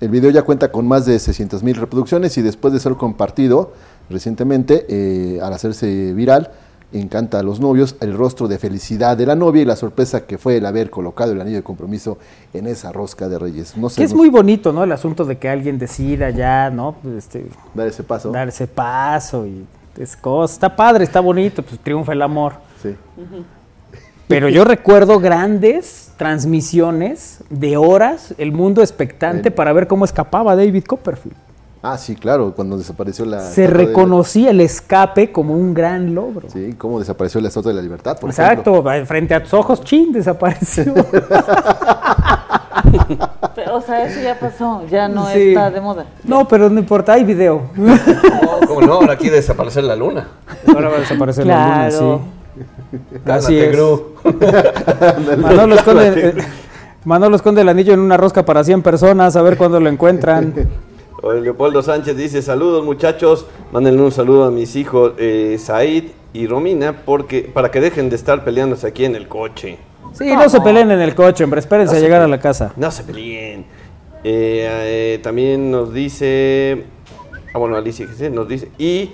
El video ya cuenta con más de 600 mil reproducciones y después de ser compartido recientemente, eh, al hacerse viral, encanta a los novios el rostro de felicidad de la novia y la sorpresa que fue el haber colocado el anillo de compromiso en esa rosca de reyes. No sé, Que es no- muy bonito, ¿no? El asunto de que alguien decida ya, ¿no? Pues, Este, dar ese paso. dar ese paso y es cosa. Está padre, está bonito, pues triunfa el amor. Sí. Pero yo recuerdo grandes transmisiones de horas, el mundo expectante Sí. para ver cómo escapaba David Copperfield. Ah, sí, claro, cuando desapareció la... Se de- reconocía el escape como un gran logro. Sí, cómo desapareció la Estatua de la Libertad, por Exacto, ejemplo. frente a tus ojos, chin, desapareció. Pero, o sea, eso ya pasó, ya no Sí. está de moda. No, pero no importa, hay video. No, ¿cómo no? Ahora quiere desaparecer la luna. Ahora va a desaparecer la luna, sí. Así es. Gru. Manolo esconde, eh, Manolo esconde el anillo en una rosca para 100 personas, a ver cuándo lo encuentran. Leopoldo Sánchez dice, saludos muchachos, mándenle un saludo a mis hijos eh, Said y Romina porque, para que dejen de estar peleándose aquí en el coche. Sí, no se peleen en el coche, hombre, espérense No a llegar a la casa. No se peleen. Eh, eh, también nos dice, ah bueno, Alicia nos dice, y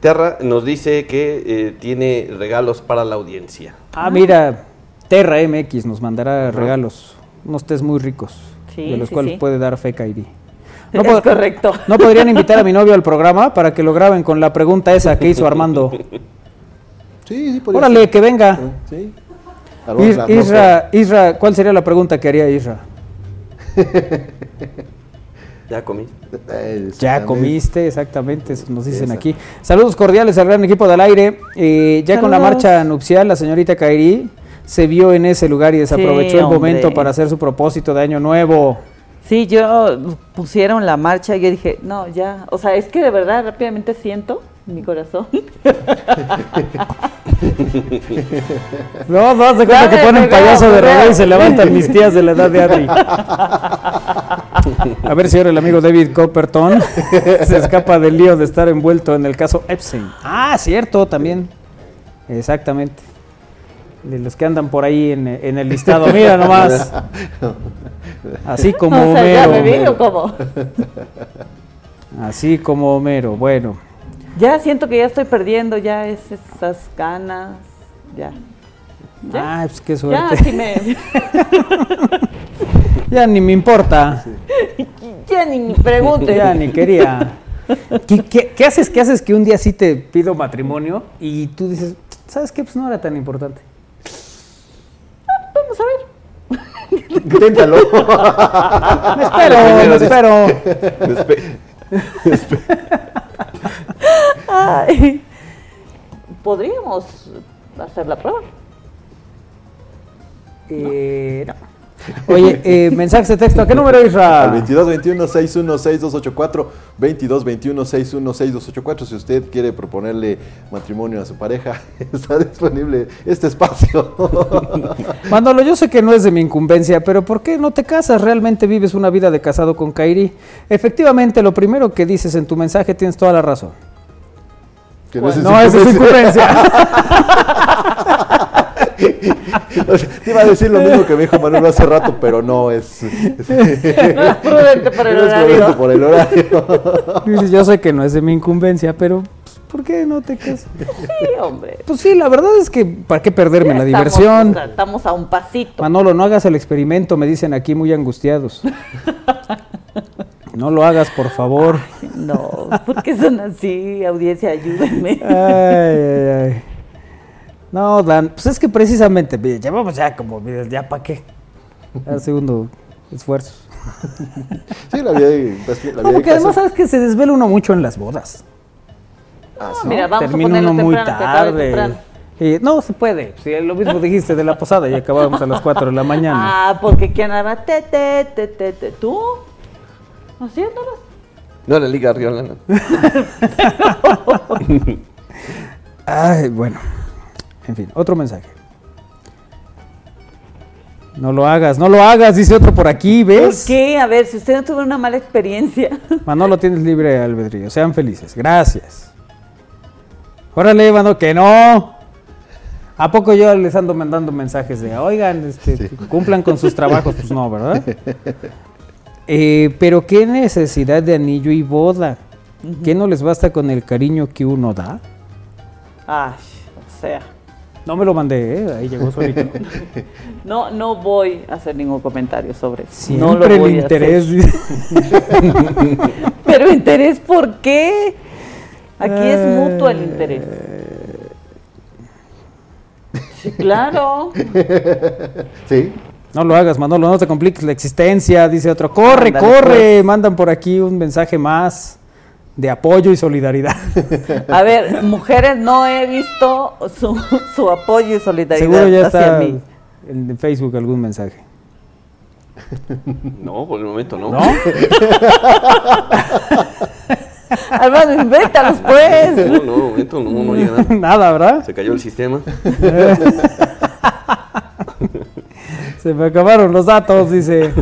Terra nos dice que eh, tiene regalos para la audiencia. Ah, mira, Terra MX nos mandará regalos, unos tés muy ricos, Sí, de los sí, cuales sí. puede dar fe Kairi. Es pod- correcto. ¿No podrían invitar a mi novio al programa para que lo graben con la pregunta esa que hizo Armando? Sí, sí, podría Órale, ser. que venga. Sí. Isra, Isra, ¿cuál sería la pregunta que haría Isra? Ya comí. Ya comiste, exactamente, eso nos dicen Esa. aquí. Saludos cordiales al gran equipo del aire. Eh, ya con la marcha nupcial, la señorita Kairi se vio en ese lugar y desaprovechó Sí, el momento hombre. para hacer su propósito de año nuevo. Sí, yo pusieron la marcha y yo dije, no, ya. O sea, es que de verdad rápidamente siento en mi corazón. No, no, se cuenta que ponen payaso de veo. y se levantan mis tías de la edad de Adri. A ver si ahora el amigo David Copperton se escapa del lío de estar envuelto en el caso Epstein. Ah, cierto, también. Exactamente. De los que andan por ahí en, en el listado. Mira nomás. Así como o sea, ya me Homero. vi o cómo. Así como Homero. Bueno. Ya siento que ya estoy perdiendo ya es- esas ganas. Ya. Ya. Ah, pues qué ya, suerte. sí me. Ya ni me importa. ya ni me pregunte. Ya ni quería. ¿Qué, qué, qué haces? ¿Qué haces que un día sí te pido matrimonio y tú dices, ¿sabes qué? Pues no era tan importante. Vamos a ver. Inténtalo. Me espero, me espero. Espe- Ay. Podríamos hacer la prueba. Eh, no. Oye, eh, mensajes de texto. ¿A qué número, Isra? Al 2221-616284, 2221-616284, si usted quiere proponerle matrimonio a su pareja, está disponible este espacio. Manolo, yo sé que no es de mi incumbencia, pero ¿por qué no te casas? ¿Realmente vives una vida de casado con Kairi? Efectivamente, lo primero que dices en tu mensaje tienes toda la razón. Que no es No, esa es su incumbencia. O sea, Te iba a decir lo mismo que me dijo Manuel hace rato, pero no es. es- No es prudente para el no es prudente horario. por el horario. Dices, yo sé que no es de mi incumbencia, pero pues, ¿por qué no te casas? Sí, hombre. Pues sí, la verdad es que ¿para qué perderme la Estamos- diversión? o sea, Estamos a un pasito. Manolo, no hagas el experimento, me dicen aquí muy angustiados. No lo hagas, por favor. No, ¿por qué son así? Audiencia, ayúdenme. Ay, ay, ay. No, Dan, pues es que precisamente, mire, llevamos ya como, mire, ya para qué. Al segundo esfuerzo. Sí, la vida de, la vida No, porque además sabes que se desvela uno mucho en las bodas. Ah, sí. Mira, vamos Termina a ponerlo uno muy temprano, tarde. temprano. Eh, no, se puede. Sí, lo mismo dijiste de la posada y acabábamos a las 4 de la mañana. Ah, porque quién andaba te, te, te, te, te. ¿Tú? ¿Haciéndolo? No la Liga Arriola, no. Ay, bueno. En fin, otro mensaje. No lo hagas, no lo hagas, dice otro por aquí, ¿Por ¿ves? qué? A ver, si usted no tuvo una mala experiencia. Manolo, tienes libre albedrío. Sean felices. Gracias. Órale, mano, que no. ¿A poco yo les ando mandando mensajes de, oigan, este, cumplan con sus trabajos? Pues no, ¿verdad? Eh, pero qué necesidad de anillo y boda. ¿Qué no les basta con el cariño que uno da? Ay, o sea. No me lo mandé, ¿eh? ahí llegó solito. No, no voy a hacer ningún comentario sobre eso. Siempre no lo el voy interés. Pero interés, ¿por qué? Aquí es mutuo el interés. Sí, claro. Sí. No lo hagas, Manolo, no te compliques la existencia, dice otro. Corre, Ándale, corre. pues. Mandan por aquí un mensaje más de apoyo y solidaridad. A ver, mujeres, no he visto su, su apoyo y solidaridad Seguro ya hacia está mí. en Facebook algún mensaje. No, por el momento no. ¿No? Armando, invéntalos pues. No, no, el momento no, no llega nada. Nada, ¿verdad? Se cayó el sistema. Se me acabaron los datos, dice.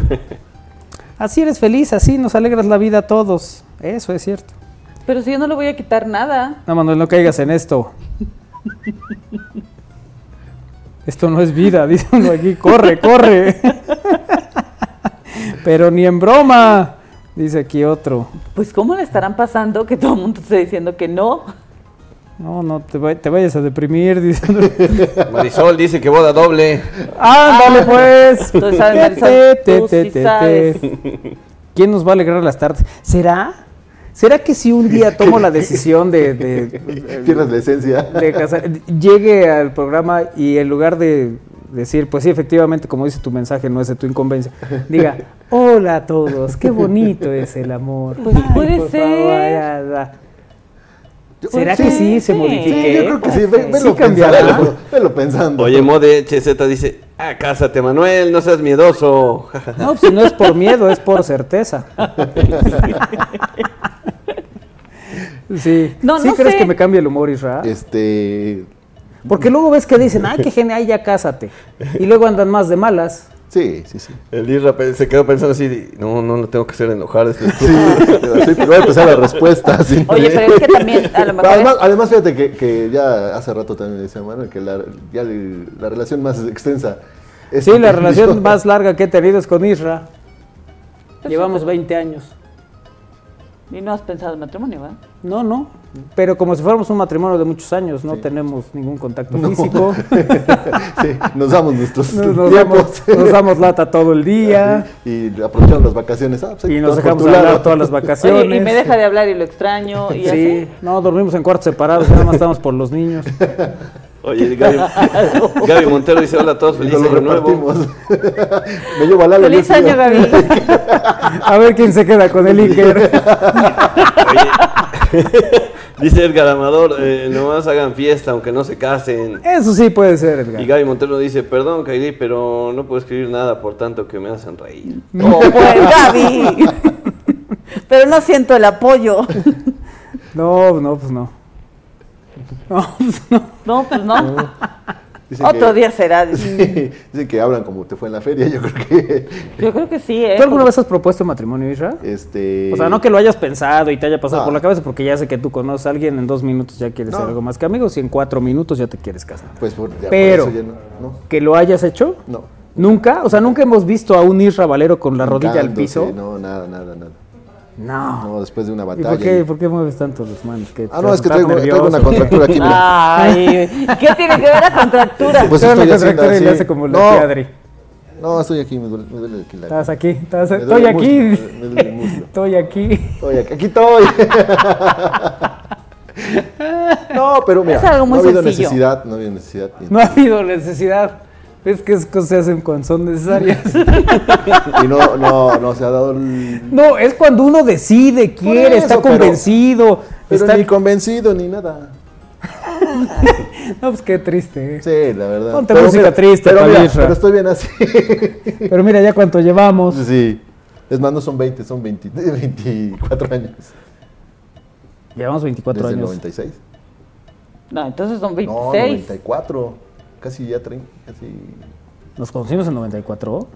Así eres feliz, así nos alegras la vida a todos. Eso es cierto. Pero si yo no le voy a quitar nada. No, Manuel, no caigas en esto. Esto no es vida, dice uno aquí. Corre, corre. Pero ni en broma, dice aquí otro. Pues ¿cómo le estarán pasando que todo el mundo esté diciendo que no? No, no te, vay- te vayas a deprimir, dice. Marisol dice que boda doble. Ándale, pues. Tú sabes, Marisol, tú sí sabes. ¿Quién nos va a alegrar las tardes? ¿Será? ¿Será que si un día tomo la decisión de, de- la esencia. de casar- llegue al programa y en lugar de decir, pues sí, efectivamente, como dice tu mensaje, no es de tu incumbencia, diga, hola a todos, qué bonito es el amor. Pues puede por ser. favor, ya, ya". Yo- ¿Será sí, que sí se sí. modifique? Sí, yo creo que sí. Ve- Sí Velo cambiará. pensando. Velo, velo pensando. Oye, Mode HZ dice, ah, cásate, Manuel, no seas miedoso. No, pues si no es por miedo, es por certeza. Sí. No, ¿Sí no crees sé. que me cambie el humor, Israel? Este. Porque luego ves que dicen, ay, qué genial, ya cásate. Y luego andan más de malas. Sí, sí, sí. El Isra se quedó pensando así, no, no lo tengo que hacer enojar. Este Sí, voy a empezar la respuesta. Oye, pero es que también a lo mejor Además, es- además, fíjate que, que ya hace rato también decía Manuel que la, ya la relación más extensa es Sí, la relación más larga que he tenido es con Isra. Llevamos 20 años. Y no has pensado en matrimonio, ¿verdad? No, no. Pero como si fuéramos un matrimonio de muchos años, no tenemos ningún contacto No. físico. Sí, nos damos nuestros Nos, nos tiempos. damos, nos damos lata todo el día. Y aprovechamos las vacaciones. Ah, pues, Y nos dejamos hablar todas las vacaciones. Oye, y me deja de hablar y lo extraño y Sí, así. no, dormimos en cuartos separados, nada más estamos por los niños. Oye, Gaby, Gaby Montero dice, hola a todos, Y feliz año nuevo. Me llevo a Lalo. Feliz año, Gaby. A ver quién se queda con el Iker. Oye, dice Edgar Amador, eh, nomás hagan fiesta, aunque no se casen. Eso sí puede ser, Y Edgar. Gaby Montero dice, perdón, Kairi, pero no puedo escribir nada por tanto que me hacen reír. No, pues, Gaby. Pero no siento el apoyo. No, no, pues no. No, pues no. No, pues no. Dicen Otro que- día será. Sí, dicen que hablan como te fue en la feria. Yo creo que. Yo creo que sí, ¿eh? ¿Tú alguna vez has propuesto matrimonio, Isra? Este. O sea, no que lo hayas pensado y te haya pasado No. por la cabeza, porque ya sé que tú conoces a alguien en dos minutos ya quieres No. ser algo más que amigos y en cuatro minutos ya te quieres casar. Pues por, ya por Pero- eso ya no. No. ¿Que lo hayas hecho? no. ¿Nunca? O sea, ¿nunca hemos visto a un Isra Valero con la rodilla al piso? No, nada, nada, nada. No. No, después de una ¿Y batalla. por qué, y- por qué mueves tanto las manos? ¿Qué, Ah, no, es que traigo, traigo una contractura aquí. mira. Ay, ¿qué tiene que ver la contractura? Pues la estoy haciendo contractura y le hace como la No. tía Adri. No, estoy aquí, me duele, me duele aquí la. Estás aquí, estás- estoy aquí. me duele el músculo. Estoy aquí. Estoy aquí, aquí estoy. no, pero mira, Es algo muy no ha habido sencillo. necesidad, no ha habido necesidad. No ha habido necesidad. Es que esas cosas se hacen cuando son necesarias. Y no, no, no se ha dado el... No, es cuando uno decide, quiere, eso, está convencido. Pero está- ni convencido ni nada. No, pues qué triste. eh. Sí, la verdad. Ponte música triste, pero, mira, pero estoy bien así. Pero mira ya cuánto llevamos. sí. Es más, no son 20, son 20, 24 años. Llevamos 24 Desde años. 96. No, entonces son No, 26. 94. Casi ya 30. Casi. ¿Nos conocimos en 94?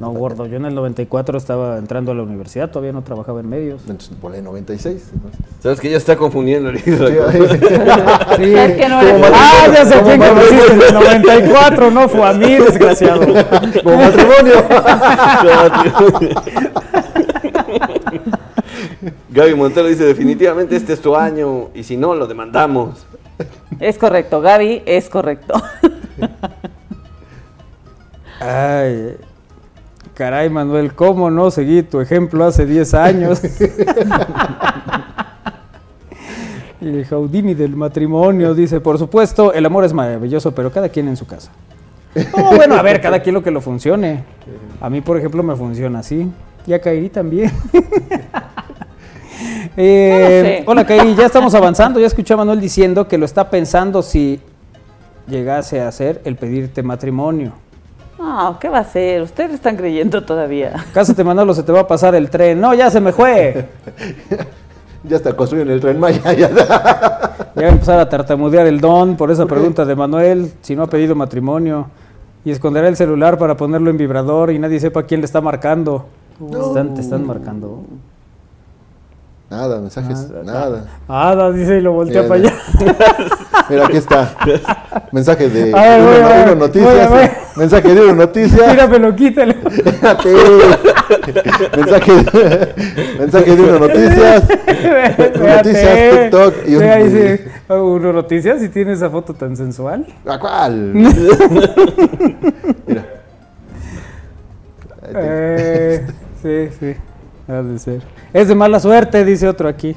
No, gordo, yo en el 94 estaba entrando a la universidad, todavía no trabajaba en medios. Entonces, ponle 96. entonces. ¿Sabes que ya está confundiendo el Sí. Sí. Es que no eres Ah, ya sé quién conociste en el 94, no fue a mí, desgraciado. Como matrimonio. Gaby Montero dice, definitivamente este es tu año y si no, lo demandamos. Es correcto, Gaby, es correcto. Ay, caray, Manuel, ¿cómo no seguí tu ejemplo hace 10 años? el Jaudini del matrimonio dice, por supuesto, el amor es maravilloso, pero cada quien en su casa. No, bueno, a ver, cada quien lo que lo funcione. A mí, por ejemplo, me funciona así. Y a Kairi también. Eh, No. Hola, Kairi, ya estamos avanzando. Ya escuché a Manuel diciendo que lo está pensando si llegase a hacer el pedirte matrimonio. No, ¿qué va a hacer? Ustedes están creyendo todavía. Cásate, Manolo, se te va a pasar el tren. No, ya se me fue. ya está construyendo el tren Maya. Ya Ya va a empezar a tartamudear el don por esa pregunta de Manuel, si no ha pedido matrimonio. Y esconderá el celular para ponerlo en vibrador y nadie sepa quién le está marcando. Están, te están marcando. Nada, mensajes, nada. Ah, dice y lo voltea para allá. Mira, aquí está. Mensaje de A ver, Uno, voy, voy, Uno voy, Noticias. voy, voy. Mensaje de Uno Noticias. Míramelo, quítale. Mensaje, mensaje de Uno Noticias. Noticias, TikTok y un-. Ah, Uno Noticias y tiene esa foto tan sensual. ¿A cuál? Mira. Eh, sí, sí. Ha de ser. Es de mala suerte, dice otro aquí.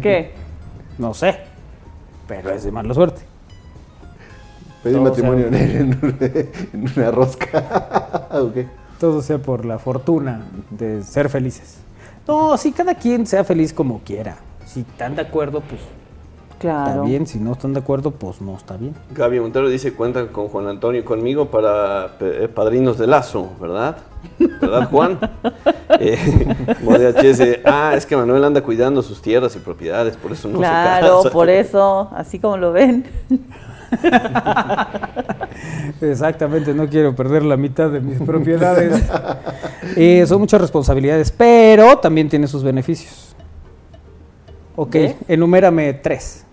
¿Qué? No sé. Pero es de mala suerte. Pedí todo matrimonio en, sea- en- en una rosca. Todo sea por la fortuna de ser felices. No, sí, cada quien sea feliz como quiera. Si están de acuerdo, pues está Claro. bien. Si no están de acuerdo, pues no está bien. Gaby Montero dice, cuentan con Juan Antonio y conmigo para eh, padrinos de lazo, ¿verdad? ¿Verdad, Juan? eh, ah, es que Manuel anda cuidando sus tierras y propiedades, por eso no se claro, por eso, así como lo ven. Exactamente, no quiero perder la mitad de mis propiedades. Eh, son muchas responsabilidades, pero también tiene sus beneficios. Ok, enumérame tres.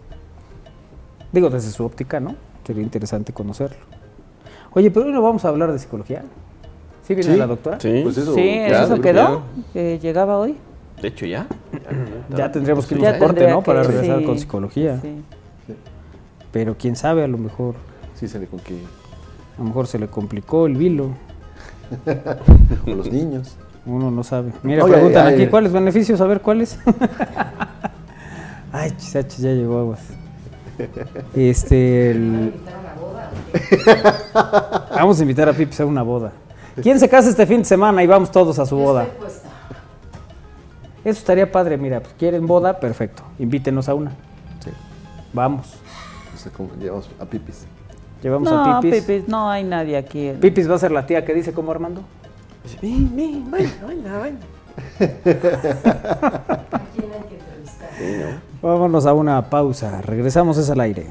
Digo, desde su óptica, ¿no? Sería interesante conocerlo. Oye, pero hoy no vamos a hablar de psicología. ¿Sí viene Sí. la doctora? Sí, Pues eso, Sí, eso quedó, que llegaba hoy. De hecho, ya. Ya tendríamos que ir a un corte, ¿no? Para regresar sí, con psicología. sí. Pero quién sabe, a lo mejor, Sí, se le con que. a lo mejor se le complicó el vilo. Con los niños. Uno no sabe. Mira, Oye, preguntan ay, aquí ay. cuáles beneficios, a ver cuáles. Ay, chisachi, ya llegó aguas. Este. el- Vamos a invitar a Pipis a una boda. ¿Quién se casa este fin de semana y vamos todos a su boda? Eso estaría padre, mira, pues quieren boda, perfecto. Invítenos a una. Sí. Vamos. No sé cómo llevamos a Pipis. Llevamos No, a Pipis. Pipis, no hay nadie aquí. Pipis va a ser la tía que dice como Armando. Ven, ven, baila, baila. Vámonos a una pausa. Regresamos es al aire.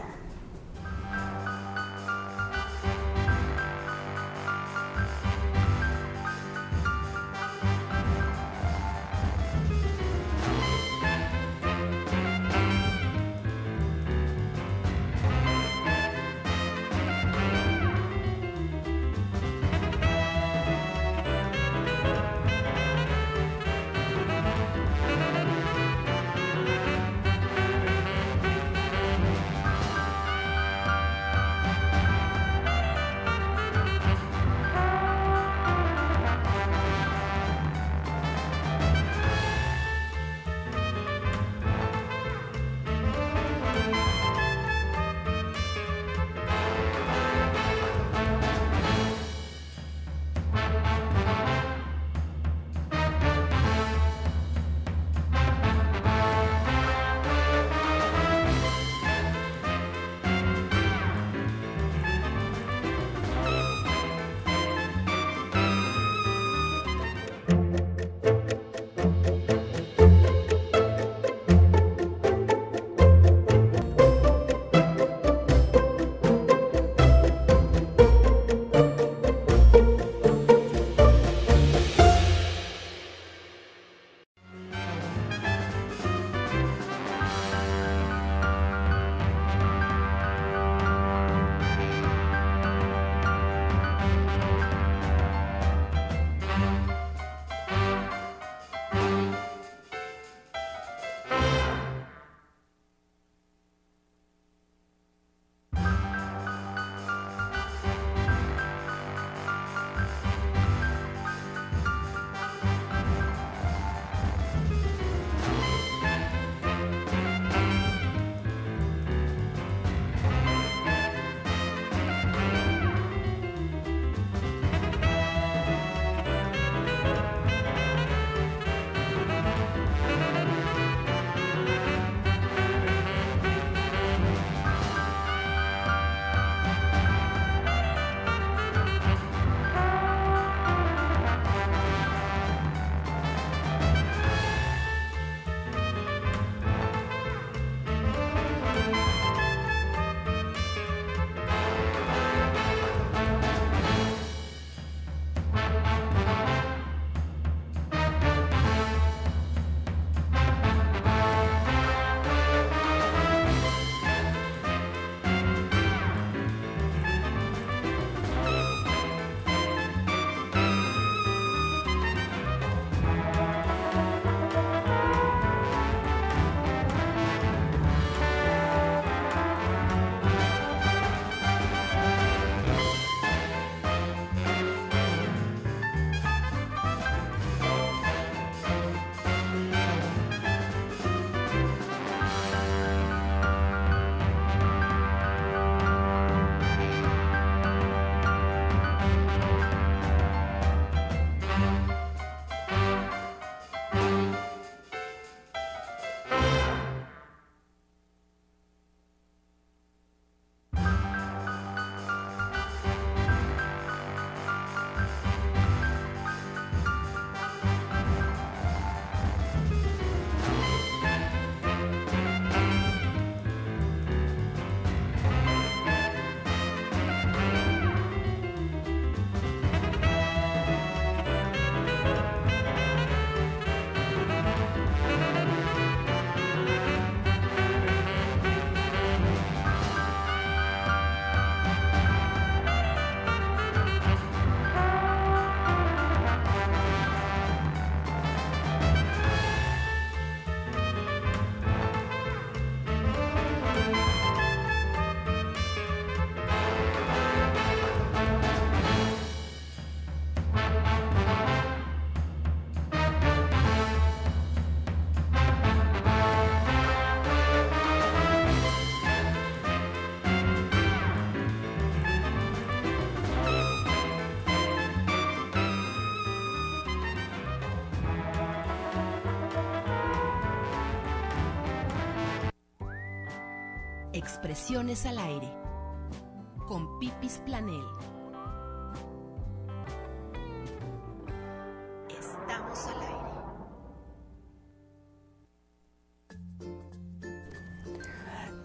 Expresiones al aire. Con Pipis Planel. Estamos al aire.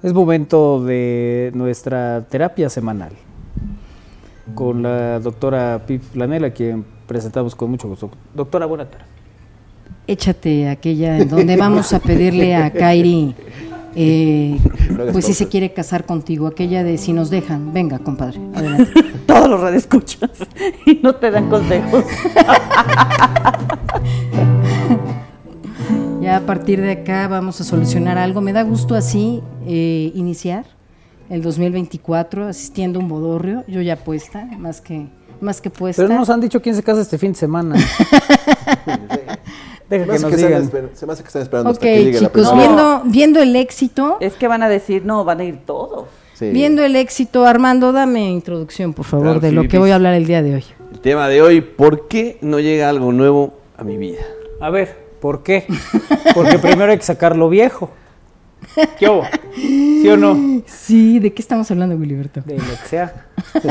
Es momento de nuestra terapia semanal con la doctora Pip Planel, a quien presentamos con mucho gusto. Doctora, buena tarde. Échate aquella en donde vamos a pedirle a Kairi, eh, Pues si se quiere casar contigo, aquella de si nos dejan. Venga, compadre, adelante. Todos los radioescuchas y no te dan consejos. Ya a partir de acá vamos a solucionar algo. Me da gusto así eh, iniciar el 2024 asistiendo a un bodorrio. Yo ya puesta, más que, más que puesta. Pero no nos han dicho quién se casa este fin de semana. Deja Se me que nos digan. se me hace que están esperando Ok, hasta que llegue la chicos, persona. viendo, viendo el éxito, Es que van a decir, no, van a ir todos. Sí. viendo el éxito, Armando, dame introducción, por favor, Claro, de lo que voy a hablar el día de hoy. El tema de hoy, ¿por qué no llega algo nuevo a mi vida? A ver, ¿por qué? Porque primero hay que sacar lo viejo. ¿Qué hubo? ¿Sí o no? Sí, ¿de qué estamos hablando, Gilberto? De lo que sea.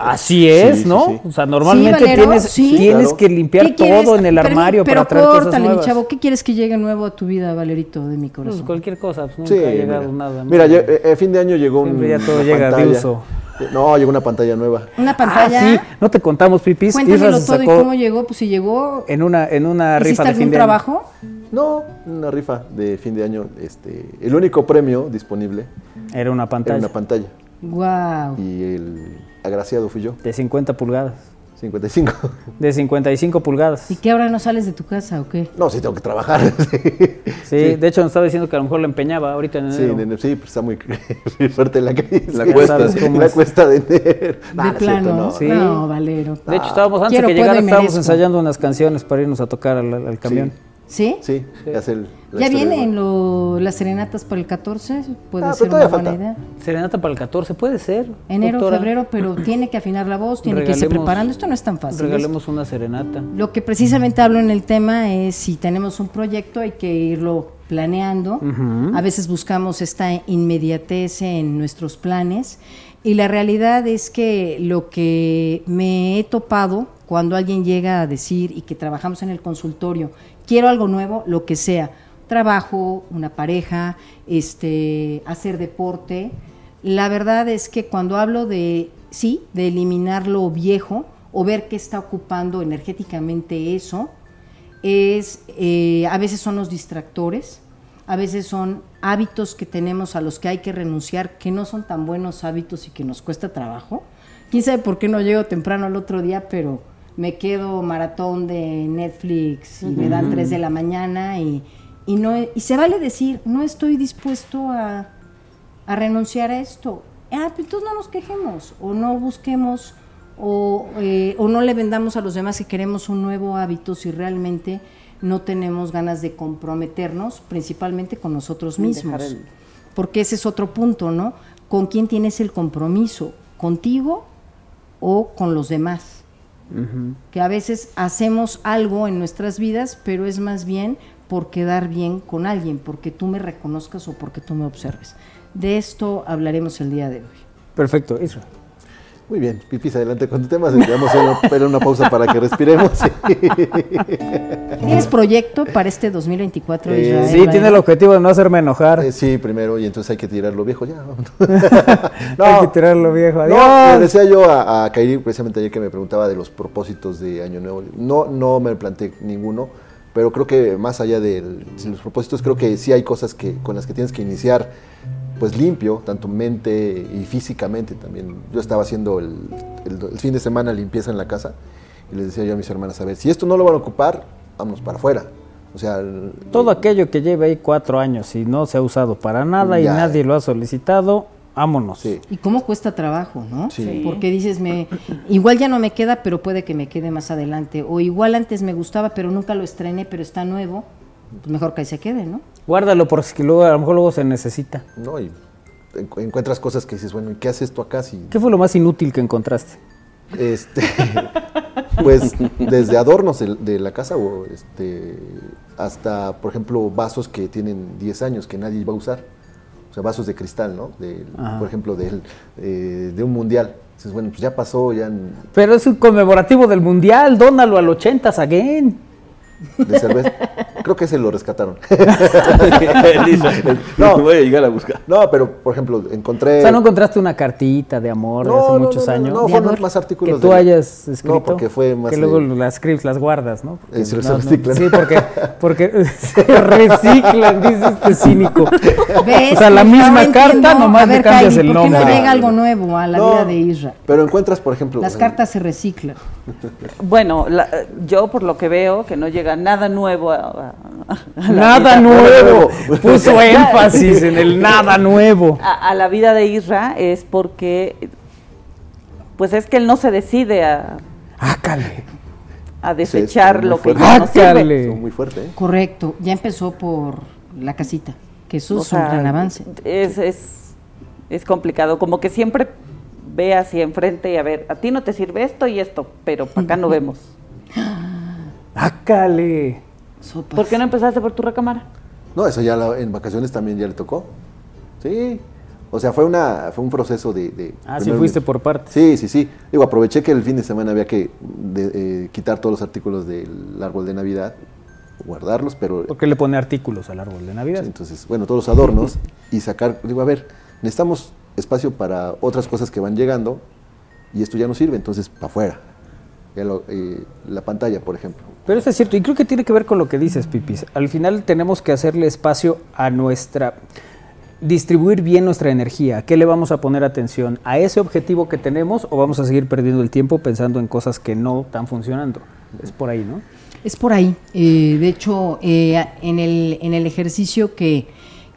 Así es, Sí, sí, ¿no? sí. O sea, normalmente Valero, tienes, sí. tienes Claro. que limpiar todo en el Pero- armario pero para traer cosas córtale, mi nuevas. chavo, ¿qué quieres que llegue nuevo a tu vida, Valerito, de mi Pues corazón? cualquier cosa, pues nunca Sí, ha llegado mira. nada. Mira, lle- eh, eh, fin de año llegó un, ya todo una llega de uso. No, llegó una pantalla nueva. Una Ah, pantalla. sí, no te contamos, Pipis. Cuéntamelo todo y cómo llegó. Pues si llegó, en una, en una ¿hiciste rifa de fin algún de año. trabajo? No, una rifa de fin de año. Este, el único premio disponible Era una era pantalla una pantalla. Wow. Y el agraciado fui yo, de 50 pulgadas. 55. De 55 pulgadas. ¿Y qué ahora no sales de tu casa o qué? No, sí tengo que trabajar. Sí, de hecho nos estaba diciendo que a lo mejor la empeñaba ahorita en Sí, enero. nene, sí, pues está muy fuerte la crisis. La cuesta, sabes sí. cómo La es. cuesta de enero. Nah, de plano. cierto, no, no. Sí. No, Valero. De hecho, estábamos antes Quiero, que llegara, estábamos ensayando unas canciones para irnos a tocar al, al camión. ¿Sí? Sí, ya hace el, la ¿Ya historia vienen de- lo- las serenatas para el 14? Puede Ah, ser pero una buena falta. idea. Serenata para el 14, puede ser. Enero, doctora. febrero, pero tiene que afinar la voz, tiene que irse preparando. Esto no es tan fácil. Regalemos una serenata. Lo que precisamente hablo en el tema es si tenemos un proyecto hay que irlo planeando. A veces buscamos esta inmediatez en nuestros planes y la realidad es que lo que me he topado cuando alguien llega a decir y que trabajamos en el consultorio, quiero algo nuevo, lo que sea, trabajo, una pareja, este, hacer deporte, la verdad es que cuando hablo de, sí, de eliminar lo viejo o ver qué está ocupando energéticamente eso, es, eh, a veces son los distractores, a veces son hábitos que tenemos a los que hay que renunciar, que no son tan buenos hábitos y que nos cuesta trabajo. Quién sabe por qué no llego temprano el otro día, pero me quedo maratón de Netflix y me dan 3 de la mañana y, y, no, y se vale decir, no estoy dispuesto a, a renunciar a esto. Ah, pues entonces no nos quejemos o no busquemos o, eh, o no le vendamos a los demás que queremos un nuevo hábito si realmente no tenemos ganas de comprometernos, principalmente con nosotros mismos. El- Porque ese es otro punto, ¿no? ¿Con quién tienes el compromiso? ¿Contigo o con los demás? Que a veces hacemos algo en nuestras vidas, pero es más bien por quedar bien con alguien, porque tú me reconozcas o porque tú me observes. De esto hablaremos el día de hoy. Perfecto, Isra. Muy bien, Pipis, adelante con tu tema. Vamos a hacer una pausa para que respiremos. ¿Tienes proyecto para este 2024? Eh, Israel? Sí, tiene el objetivo de no hacerme enojar. Eh, sí, primero, y entonces hay que tirar lo viejo ya. Hay que tirarlo viejo. No, le decía yo a, a Kairi precisamente ayer que me preguntaba de los propósitos de Año Nuevo. No, no me planteé ninguno, pero creo que más allá de los propósitos, creo que sí hay cosas que, con las que tienes que iniciar pues limpio, tanto mente y físicamente también. Yo estaba haciendo el, el- el fin de semana limpieza en la casa y les decía yo a mis hermanas, a ver, si esto no lo van a ocupar, vámonos para afuera. O sea, el- Todo aquello que lleve ahí cuatro años y no se ha usado para nada y nadie lo ha solicitado, vámonos. sí. ¿Y cómo cuesta trabajo, no? Sí. Porque dices, me, igual ya no me queda, pero puede que me quede más adelante. O igual antes me gustaba, pero nunca lo estrené, pero está nuevo. Pues mejor que ahí se quede, ¿no? Guárdalo por si luego, a lo mejor luego se necesita. ¿no? Y encu- encuentras cosas que dices, bueno, ¿y qué hace esto acá si ¿Qué fue lo más inútil que encontraste? Este, pues desde adornos de, de la casa o este, hasta, por ejemplo, vasos que tienen 10 años que nadie va a usar. o sea, vasos de cristal, ¿no? Ajá. por ejemplo, del, eh, de un mundial. Dices, bueno, pues ya pasó, ya en- Pero es un conmemorativo del mundial, dónalo al 80 again. de cerveza. Creo que ese lo rescataron. No. voy a llegar a buscar. no, pero por ejemplo, encontré. O sea, ¿no encontraste una cartita de amor de hace muchos no, años? No, fueron amor. más que artículos. tú de- hayas escrito. No, porque fue más. Que de- luego las scripts las guardas, ¿no? Eh, se- reciclan. sí, porque, porque se reciclan, dice este cínico. ¿Ves? O sea, la No misma entiendo. carta, nomás le cambias Kairi, el ¿por qué nombre. no llega algo nuevo a la No, vida de Isra? Pero encuentras, por ejemplo. Las cartas se reciclan. Bueno, la- yo por lo que veo, que no llega nada nuevo a, a- a Nada vida- nuevo. Puso énfasis en el nada nuevo. a, a la vida de Isra es porque, pues es que él no se decide a, Ácale. a desechar lo que ya no sirve. Son muy fuerte, ¿eh? Correcto. Ya empezó por la casita. Que eso O es un sea, gran avance. Es, es, es complicado, como que siempre ve hacia enfrente y a ver, a ti no te sirve esto y esto, pero para acá no vemos. Ácale. Sopas. ¿Por qué no empezaste por tu recámara? No, eso ya la- en vacaciones también ya le tocó. Sí. O sea, fue una fue un proceso de... de Ah, sí, primero- fuiste por partes. Sí, sí, sí. Digo, aproveché que el fin de semana había que de- eh, quitar todos los artículos del árbol de Navidad, guardarlos, pero... ¿Por qué le pone artículos al árbol de Navidad? Entonces, bueno, todos los adornos y sacar... Digo, a ver, necesitamos espacio para otras cosas que van llegando y esto ya no sirve, entonces, para afuera. Lo- la pantalla, por ejemplo. Pero eso es cierto, y creo que tiene que ver con lo que dices, Pipis. Al final tenemos que hacerle espacio a nuestra... distribuir bien nuestra energía. ¿A qué le vamos a poner atención? ¿A ese objetivo que tenemos o vamos a seguir perdiendo el tiempo pensando en cosas que no están funcionando? Es por ahí, ¿no? Es por ahí. Eh, de hecho, eh, en, el, en el ejercicio que,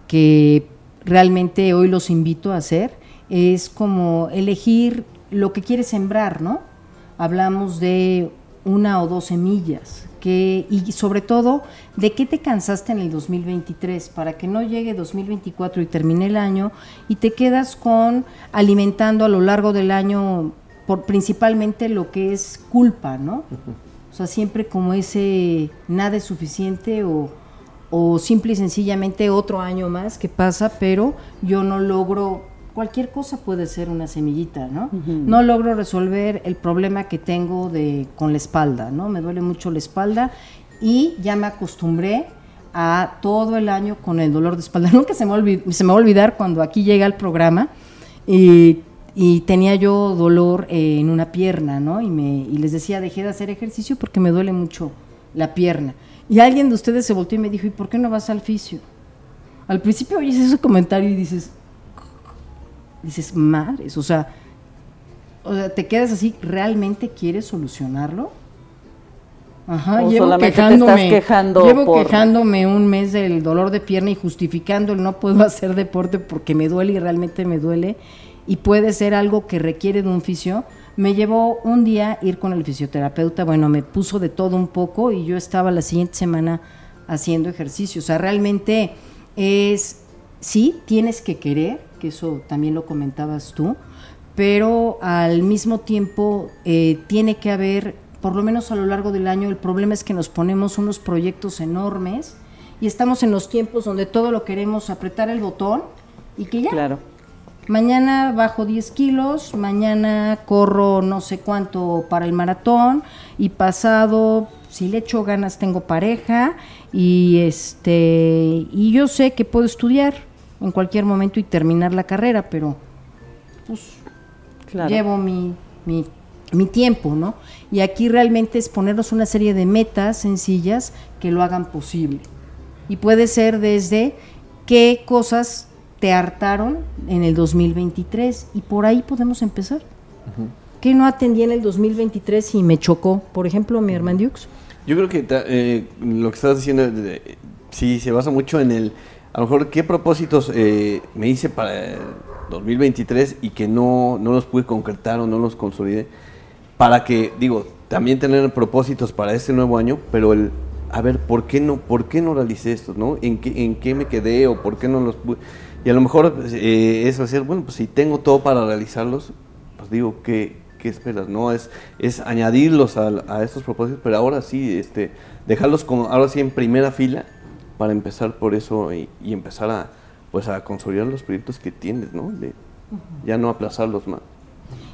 que realmente hoy los invito a hacer, es como elegir lo que quieres sembrar, ¿no? Hablamos de una o dos semillas, que, y sobre todo, ¿de qué te cansaste en el 2023? Para que no llegue 2024 y termine el año y te quedas con alimentando a lo largo del año por principalmente lo que es culpa, ¿no? O sea, siempre como ese nada es suficiente o, o simple y sencillamente otro año más que pasa, pero yo no logro, cualquier cosa puede ser una semillita, ¿no? No logro resolver el problema que tengo de, con la espalda, ¿no? Me duele mucho la espalda y ya me acostumbré a todo el año con el dolor de espalda. Nunca se me, olvid- se me va a olvidar cuando aquí llega el programa y, y tenía yo dolor eh, en una pierna, ¿no? Y, me, y les decía, dejé de hacer ejercicio porque me duele mucho la pierna. Y alguien de ustedes se volteó y me dijo, ¿y por qué no vas al fisio? Al principio oyes ese comentario y dices, dices, madres, o sea, o sea, te quedas así, ¿realmente quieres solucionarlo? Ajá, O llevo te quejándome, estás quejando llevo por- quejándome un mes del dolor de pierna y justificando el no puedo hacer deporte porque me duele y realmente me duele y puede ser algo que requiere de un fisio. Me llevó un día ir con el fisioterapeuta, bueno, me puso de todo un poco y yo estaba la siguiente semana haciendo ejercicio. O sea, realmente es, sí, tienes que querer, que eso también lo comentabas tú, pero al mismo tiempo eh, tiene que haber, por lo menos a lo largo del año, el problema es que nos ponemos unos proyectos enormes y estamos en los tiempos donde todo lo queremos apretar el botón y que ya, Claro. mañana bajo 10 kilos, mañana corro no sé cuánto para el maratón y pasado, si le echo ganas, tengo pareja y este y yo sé que puedo estudiar en cualquier momento y terminar la carrera, pero pues Claro. llevo mi, mi, mi tiempo, ¿no? Y aquí realmente es ponernos una serie de metas sencillas que lo hagan posible. Y puede ser desde qué cosas te hartaron en el 2023 y por ahí podemos empezar. ¿Qué no atendí en el 2023 y me chocó? Por ejemplo, mi hermano Dux. Yo creo que ta- eh, lo que estás diciendo eh, sí se basa mucho en el, a lo mejor, qué propósitos eh, me hice para el 2023 y que no, no los pude concretar o no los consolidé, para que, digo, también tener propósitos para este nuevo año, pero el, a ver, ¿por qué no, por qué no realicé esto, no? ¿En qué, en qué me quedé o por qué no los pude? Y a lo mejor eh, es hacer, bueno, pues si tengo todo para realizarlos, pues digo, ¿qué, qué esperas? No, es, es añadirlos a, a estos propósitos, pero ahora sí, este, dejarlos como, ahora sí en primera fila para empezar por eso y, y empezar a, pues a consolidar los proyectos que tienes, ¿no? De ya no aplazarlos más.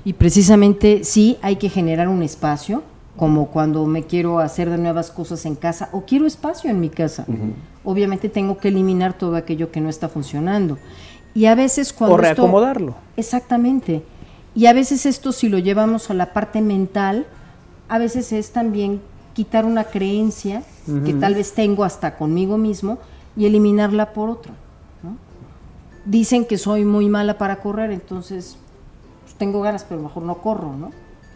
Y precisamente sí hay que generar un espacio, como cuando me quiero hacer de nuevas cosas en casa o quiero espacio en mi casa. Obviamente tengo que eliminar todo aquello que no está funcionando. Y a veces cuando... O esto- reacomodarlo. Exactamente. Y a veces esto si lo llevamos a la parte mental, a veces es también quitar una creencia que tal vez tengo hasta conmigo mismo y eliminarla por otra. ¿no? Dicen que soy muy mala para correr, entonces pues, tengo ganas, pero mejor no corro, ¿no?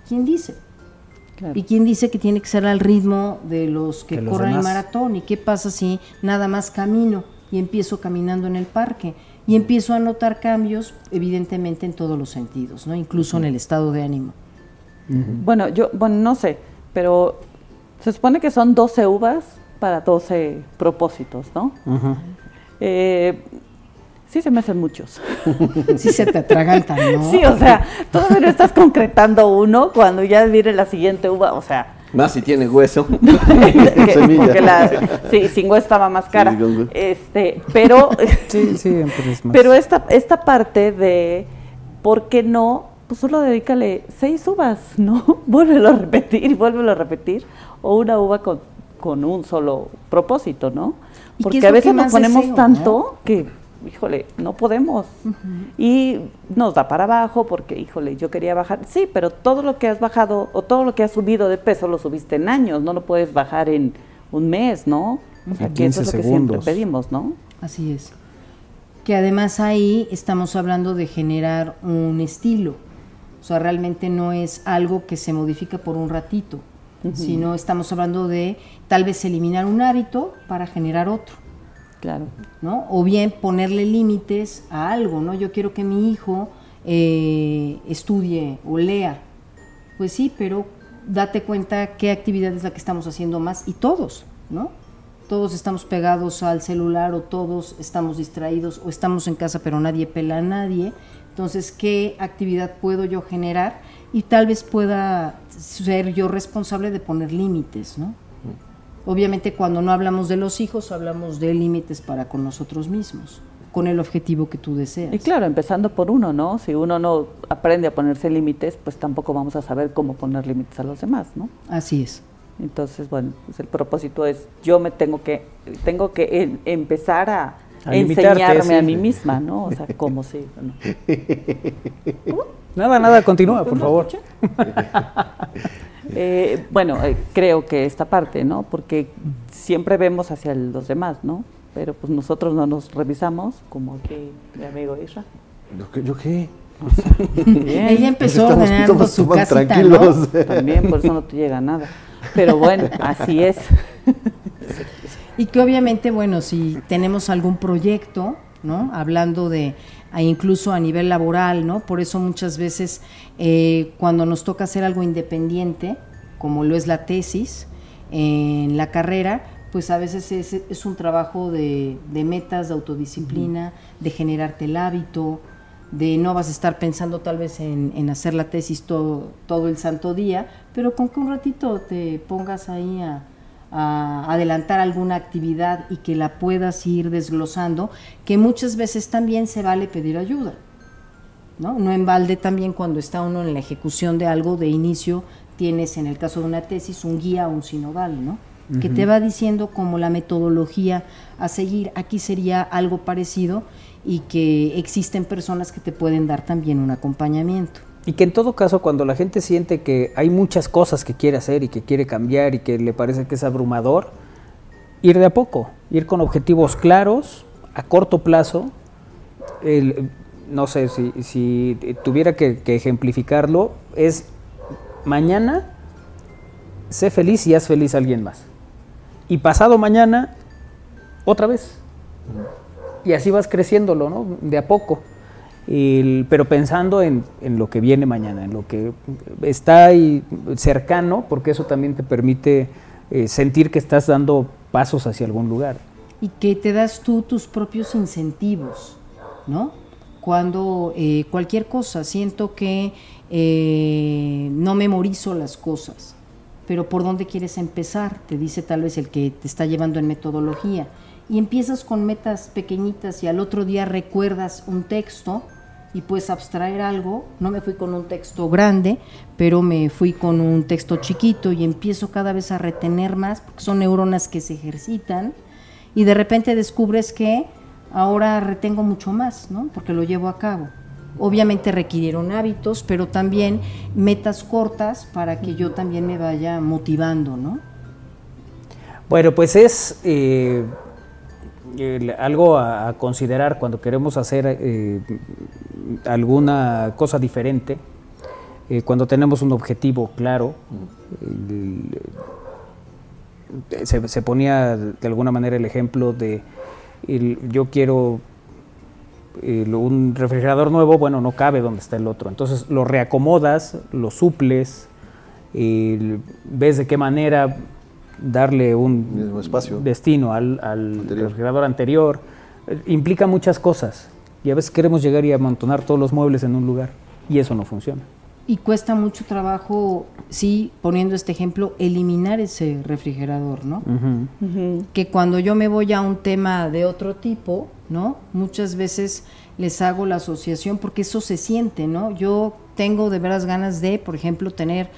¿Quién dice? Claro. ¿Y quién dice que tiene que ser al ritmo de los que De los corren el maratón? ¿Y qué pasa si nada más camino y empiezo caminando en el parque? Y empiezo a notar cambios, evidentemente, en todos los sentidos, ¿no? Incluso en el estado de ánimo. Bueno, yo, bueno, no sé, pero se supone que son 12 uvas para 12 propósitos, ¿no? Eh, sí se me hacen muchos. Sí se te atragantan, ¿no? Sí, o sea, todavía no estás concretando uno cuando ya viene la siguiente uva, o sea, Más si tiene hueso. que- Semilla. porque la, sí, sin hueso estaba más cara. Sí. Este, pero, Sí, sí, pero es más. pero esta, esta parte de ¿por qué no? Pues solo dedícale seis uvas, ¿no? Vuélvelo a repetir y vuélvelo a repetir. O una uva con, con un solo propósito, ¿no? ¿Y qué Porque a veces nos ponemos deseo, tanto que, híjole, no podemos. Y nos da para abajo porque, híjole, yo quería bajar. Sí, pero todo lo que has bajado o todo lo que has subido de peso lo subiste en años, no lo puedes bajar en un mes, ¿no? O sea, que eso es 15 lo que siempre segundos. pedimos, ¿no? Así es. Que además ahí estamos hablando de generar un estilo. O sea, realmente no es algo que se modifica por un ratito, sino estamos hablando de tal vez eliminar un hábito para generar otro. Claro. ¿no? O bien ponerle límites a algo, ¿no? Yo quiero que mi hijo eh, estudie o lea. Pues sí, pero date cuenta qué actividad es la que estamos haciendo más y todos, ¿no? Todos estamos pegados al celular o todos estamos distraídos o estamos en casa pero nadie pela a nadie. Entonces, ¿qué actividad puedo yo generar? Y tal vez pueda ser yo responsable de poner límites, ¿no? Obviamente cuando no hablamos de los hijos, hablamos de límites para con nosotros mismos, con el objetivo que tú deseas. Y claro, empezando por uno, ¿no? Si uno no aprende a ponerse límites, pues tampoco vamos a saber cómo poner límites a los demás, ¿no? Así es. Entonces, bueno, pues el propósito es yo me tengo que tengo que em- empezar a, enseñarme a mí misma, ¿no? O sea, cómo sí. bueno. Nada, nada, continúa, por favor. Eh, bueno, eh, creo que esta parte, ¿no? Porque siempre vemos hacia el- los demás, ¿no? Pero pues nosotros no nos revisamos, como aquí mi amigo Isra. ¿Yo qué? ¿Yo qué? Bien. Ella empezó Estamos- ordenando estamos su casita, tranquilos. ¿no? También, por eso no te llega nada. Pero bueno, así es. Y que obviamente, bueno, si tenemos algún proyecto, ¿no? Hablando de, incluso a nivel laboral, ¿no? Por eso muchas veces eh, cuando nos toca hacer algo independiente, como lo es la tesis en la carrera, pues a veces es, es un trabajo de, de metas, de autodisciplina, de generarte el hábito, de no vas a estar pensando tal vez en, en hacer la tesis todo, todo el santo día, pero con que un ratito te pongas ahí a, a adelantar alguna actividad y que la puedas ir desglosando, que muchas veces también se vale pedir ayuda. ¿no? No en balde también cuando está uno en la ejecución de algo de inicio, tienes en el caso de una tesis un guía o un sinodal, ¿no? que te va diciendo como la metodología a seguir. Aquí sería algo parecido y que existen personas que te pueden dar también un acompañamiento. Y que en todo caso, cuando la gente siente que hay muchas cosas que quiere hacer y que quiere cambiar y que le parece que es abrumador, ir de a poco, ir con objetivos claros, a corto plazo. El- no sé, si, si tuviera que, que ejemplificarlo, es mañana, sé feliz y haz feliz a alguien más. Y pasado mañana, otra vez. Y así vas creciéndolo, ¿no? De a poco. Pero pensando en, en lo que viene mañana, en lo que está ahí cercano, porque eso también te permite eh, sentir que estás dando pasos hacia algún lugar. y que te das tú tus propios incentivos, ¿no? Cuando eh, cualquier cosa, siento que eh, no memorizo las cosas, pero ¿por dónde quieres empezar? Te dice tal vez el que te está llevando en metodología. y empiezas con metas pequeñitas y al otro día recuerdas un texto y puedes abstraer algo. No me fui con un texto grande, pero me fui con un texto chiquito y empiezo cada vez a retener más, porque son neuronas que se ejercitan y de repente descubres que ahora retengo mucho más, ¿no? Porque lo llevo a cabo. Obviamente requirieron hábitos, pero también metas cortas para que yo también me vaya motivando, ¿no? Bueno, pues es eh, algo a, a considerar cuando queremos hacer eh, alguna cosa diferente, eh, cuando tenemos un objetivo claro. el- se, se ponía de alguna manera el ejemplo de el- yo quiero el- un refrigerador nuevo, bueno, no cabe donde está el otro. Entonces lo reacomodas, lo suples, ves de qué manera darle un Mismo espacio. destino al, al Anterior. refrigerador anterior. Eh, Implica muchas cosas y a veces queremos llegar y amontonar todos los muebles en un lugar y eso no funciona. Y cuesta mucho trabajo, sí, poniendo este ejemplo, eliminar ese refrigerador, ¿no? que cuando yo me voy a un tema de otro tipo, ¿no? Muchas veces les hago la asociación porque eso se siente, ¿no? Yo tengo de veras ganas de, por ejemplo, tener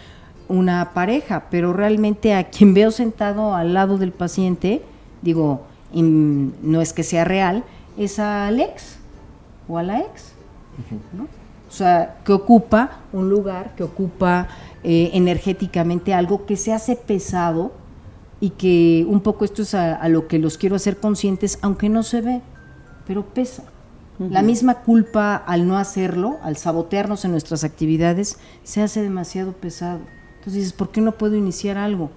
una pareja, pero realmente a quien veo sentado al lado del paciente, digo, no es que sea real, es al ex o a la ex, ¿no? O sea, que ocupa un lugar, que ocupa eh, energéticamente algo que se hace pesado y que un poco esto es a, a lo que los quiero hacer conscientes, aunque no se ve, pero pesa. La misma culpa al no hacerlo, al sabotearnos en nuestras actividades, se hace demasiado pesado. Entonces dices, ¿por qué no puedo iniciar algo?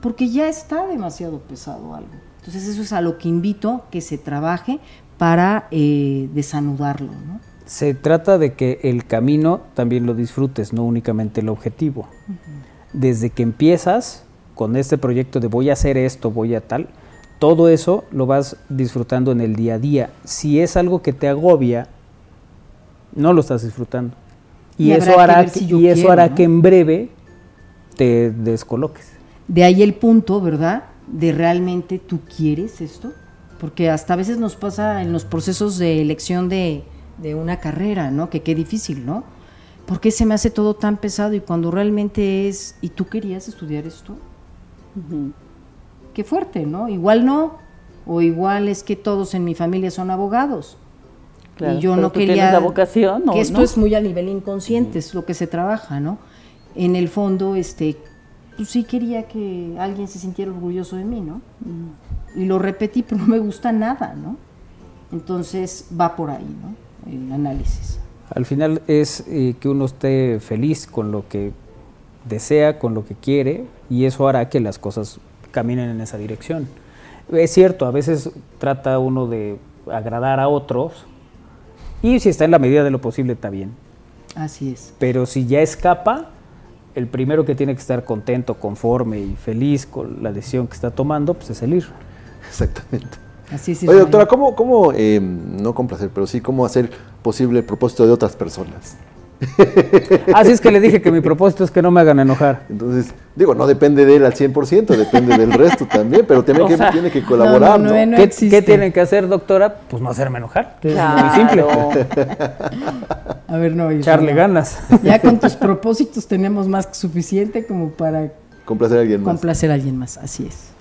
Porque ya está demasiado pesado algo. Entonces eso es a lo que invito que se trabaje para eh, desanudarlo, ¿no? Se trata de que el camino también lo disfrutes, no únicamente el objetivo. Desde que empiezas con este proyecto de voy a hacer esto, voy a tal, todo eso lo vas disfrutando en el día a día. Si es algo que te agobia, no lo estás disfrutando. Y, eso hará, que, si y eso quiero, hará ¿no? que en breve te descoloques. De ahí el punto, ¿verdad? De realmente tú quieres esto. Porque hasta a veces nos pasa en los procesos de elección de, de una carrera, ¿no? Que qué difícil, ¿no? ¿Por qué se me hace todo tan pesado y cuando realmente es, ¿y tú querías estudiar esto? Qué fuerte, ¿no? Igual no, o igual es que todos en mi familia son abogados. Claro, y yo no quería la vocación, ¿o que esto no? es muy a nivel inconsciente, es lo que se trabaja, ¿no? En el fondo, este, pues sí quería que alguien se sintiera orgulloso de mí, ¿no? Y lo repetí, pero no me gusta nada, ¿no? Entonces va por ahí, ¿no? El análisis. Al final es eh, que uno esté feliz con lo que desea, con lo que quiere, y eso hará que las cosas caminen en esa dirección. Es cierto, a veces trata uno de agradar a otros, y si está en la medida de lo posible está bien. Así es. Pero si ya escapa, el primero que tiene que estar contento, conforme y feliz con la decisión que está tomando, pues es el ir. Exactamente. Así es. Oye, doctora, ¿cómo, cómo eh, no complacer, pero sí cómo hacer posible el propósito de otras personas? Así es que le dije que mi propósito es que no me hagan enojar. Entonces, digo, no depende de él al 100%, depende del resto también, pero también que sea, tiene que colaborar, no, ¿no? no, no. ¿Qué, tienen que hacer, doctora? Pues no hacerme enojar. Es Muy simple. A ver, no. Echarle no. ganas. Ya con tus propósitos tenemos más que suficiente como para Complacer a alguien más. complacer a alguien más. Así es.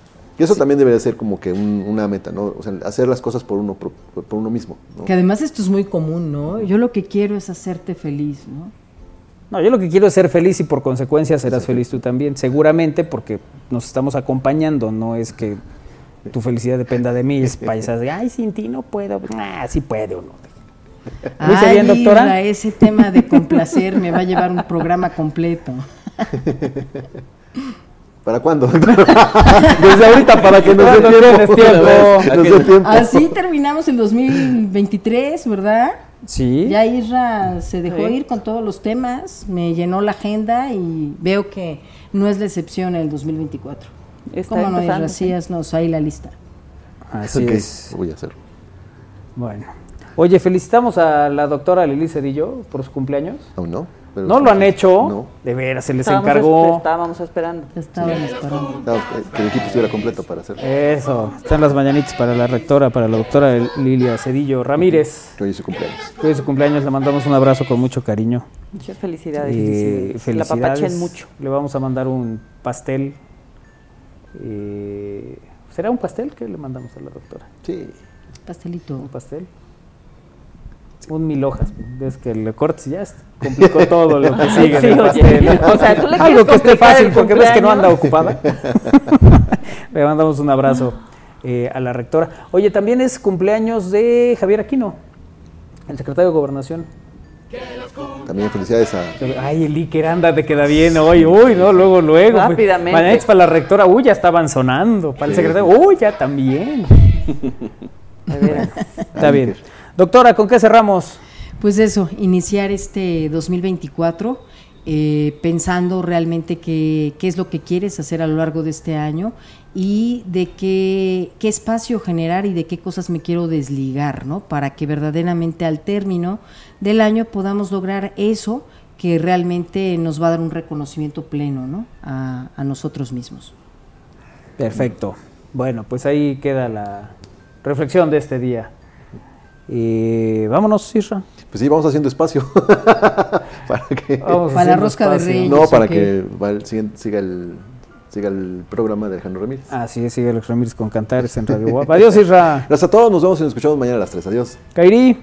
Y eso también debería ser como que un- una meta, ¿no? O sea, hacer las cosas por uno, por, por uno mismo, ¿no? Que además esto es muy común, ¿no? Yo lo que quiero es hacerte feliz, ¿no? No, yo lo que quiero es ser feliz y por consecuencia serás feliz tú también. Seguramente porque nos estamos acompañando, no es que tu felicidad dependa de mí. Es paisas de, ay, sin ti no puedo. Ah, sí puede o no. ¿Lo hice Ay, bien, doctora? Ese tema de complacer me va a llevar un programa completo. ¿Para cuándo? Desde ahorita para que nos dé ¿Cuándo tienes tiempo. tiempo? Nos dé tiempo. Así terminamos el 2023, ¿verdad? Sí. Ya Isra se dejó Sí. ir con todos los temas, me llenó la agenda y veo que no es la excepción el 2024. Está ¿Cómo no, Isra? Sí, haznos ahí la lista. Así Ok, es. voy a hacerlo. Bueno. Oye, felicitamos a la doctora Lili Cedillo por su cumpleaños. ¿Aún no? Pero ¿No lo han hecho? No. De veras, se les Estábamos encargó. Estábamos esperando. Estábamos esperando. Claro, que- que el equipo estuviera completo para hacerlo. Eso, están las mañanitas para la rectora, para la doctora Lilia Cedillo Ramírez. Que hoy es su cumpleaños. Que Hoy es su cumpleaños, le mandamos un abrazo con mucho cariño. Muchas felicidades. Eh, La felicidades. papachen mucho. Le vamos a mandar un pastel. Eh, ¿Será un pastel que le mandamos a la doctora? Sí. Pastelito. ¿Un pastel? Un mil hojas. Ves que le cortes y ya está. complicó todo lo que sigue Sí, oye. pastel. O sea, tú le Algo que esté fácil el porque ves que no anda ocupada. le mandamos un abrazo eh, a la rectora. Oye, también es cumpleaños de Javier Aquino, el secretario de Gobernación. También felicidades a. Ay, el Iker anda, te queda bien hoy. Uy, no, luego, luego. pues, Rápidamente. Mañanitas para la rectora, uy, ya estaban sonando. Para el secretario, uy, ya también. Está bien. Doctora, ¿con qué cerramos? Pues eso, iniciar este 2024 eh, pensando realmente qué, qué es lo que quieres hacer a lo largo de este año y de qué, qué espacio generar y de qué cosas me quiero desligar, ¿no? Para que verdaderamente al término del año podamos lograr eso que realmente nos va a dar un reconocimiento pleno, ¿no? A, a nosotros mismos. Perfecto. Bueno, pues ahí queda la reflexión de este día. Y vámonos, Isra. Pues sí, vamos haciendo espacio. para que. Vamos Para la rosca de reyes. no, para que siga, el, siga el programa de Alejandro Ramírez. Así es, sigue Alex Ramírez con Cantares en Radio Guapa. Adiós, Isra. Gracias a todos, nos vemos y nos escuchamos mañana a las 3. Adiós. Kairi,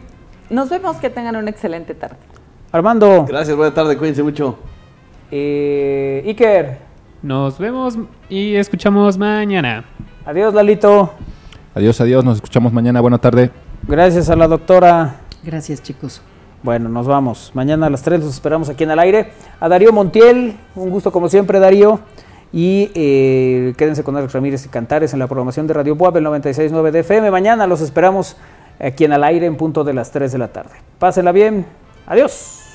Nos vemos, que tengan una excelente tarde. Armando, Gracias, buena tarde, cuídense mucho. eh, Iker. Nos vemos y escuchamos mañana. Adiós, Lalito. Adiós, adiós, nos escuchamos mañana. Buena tarde. Gracias a la doctora. Gracias, chicos. Bueno, nos vamos. Mañana a las 3 los esperamos aquí en el aire. A Darío Montiel, un gusto como siempre, Darío. Y eh, quédense con Alex Ramírez y Cantares en la programación de Radio Buap, el 96.9 de FM. Mañana los esperamos aquí en el aire en punto de las 3 de la tarde. Pásenla bien. Adiós.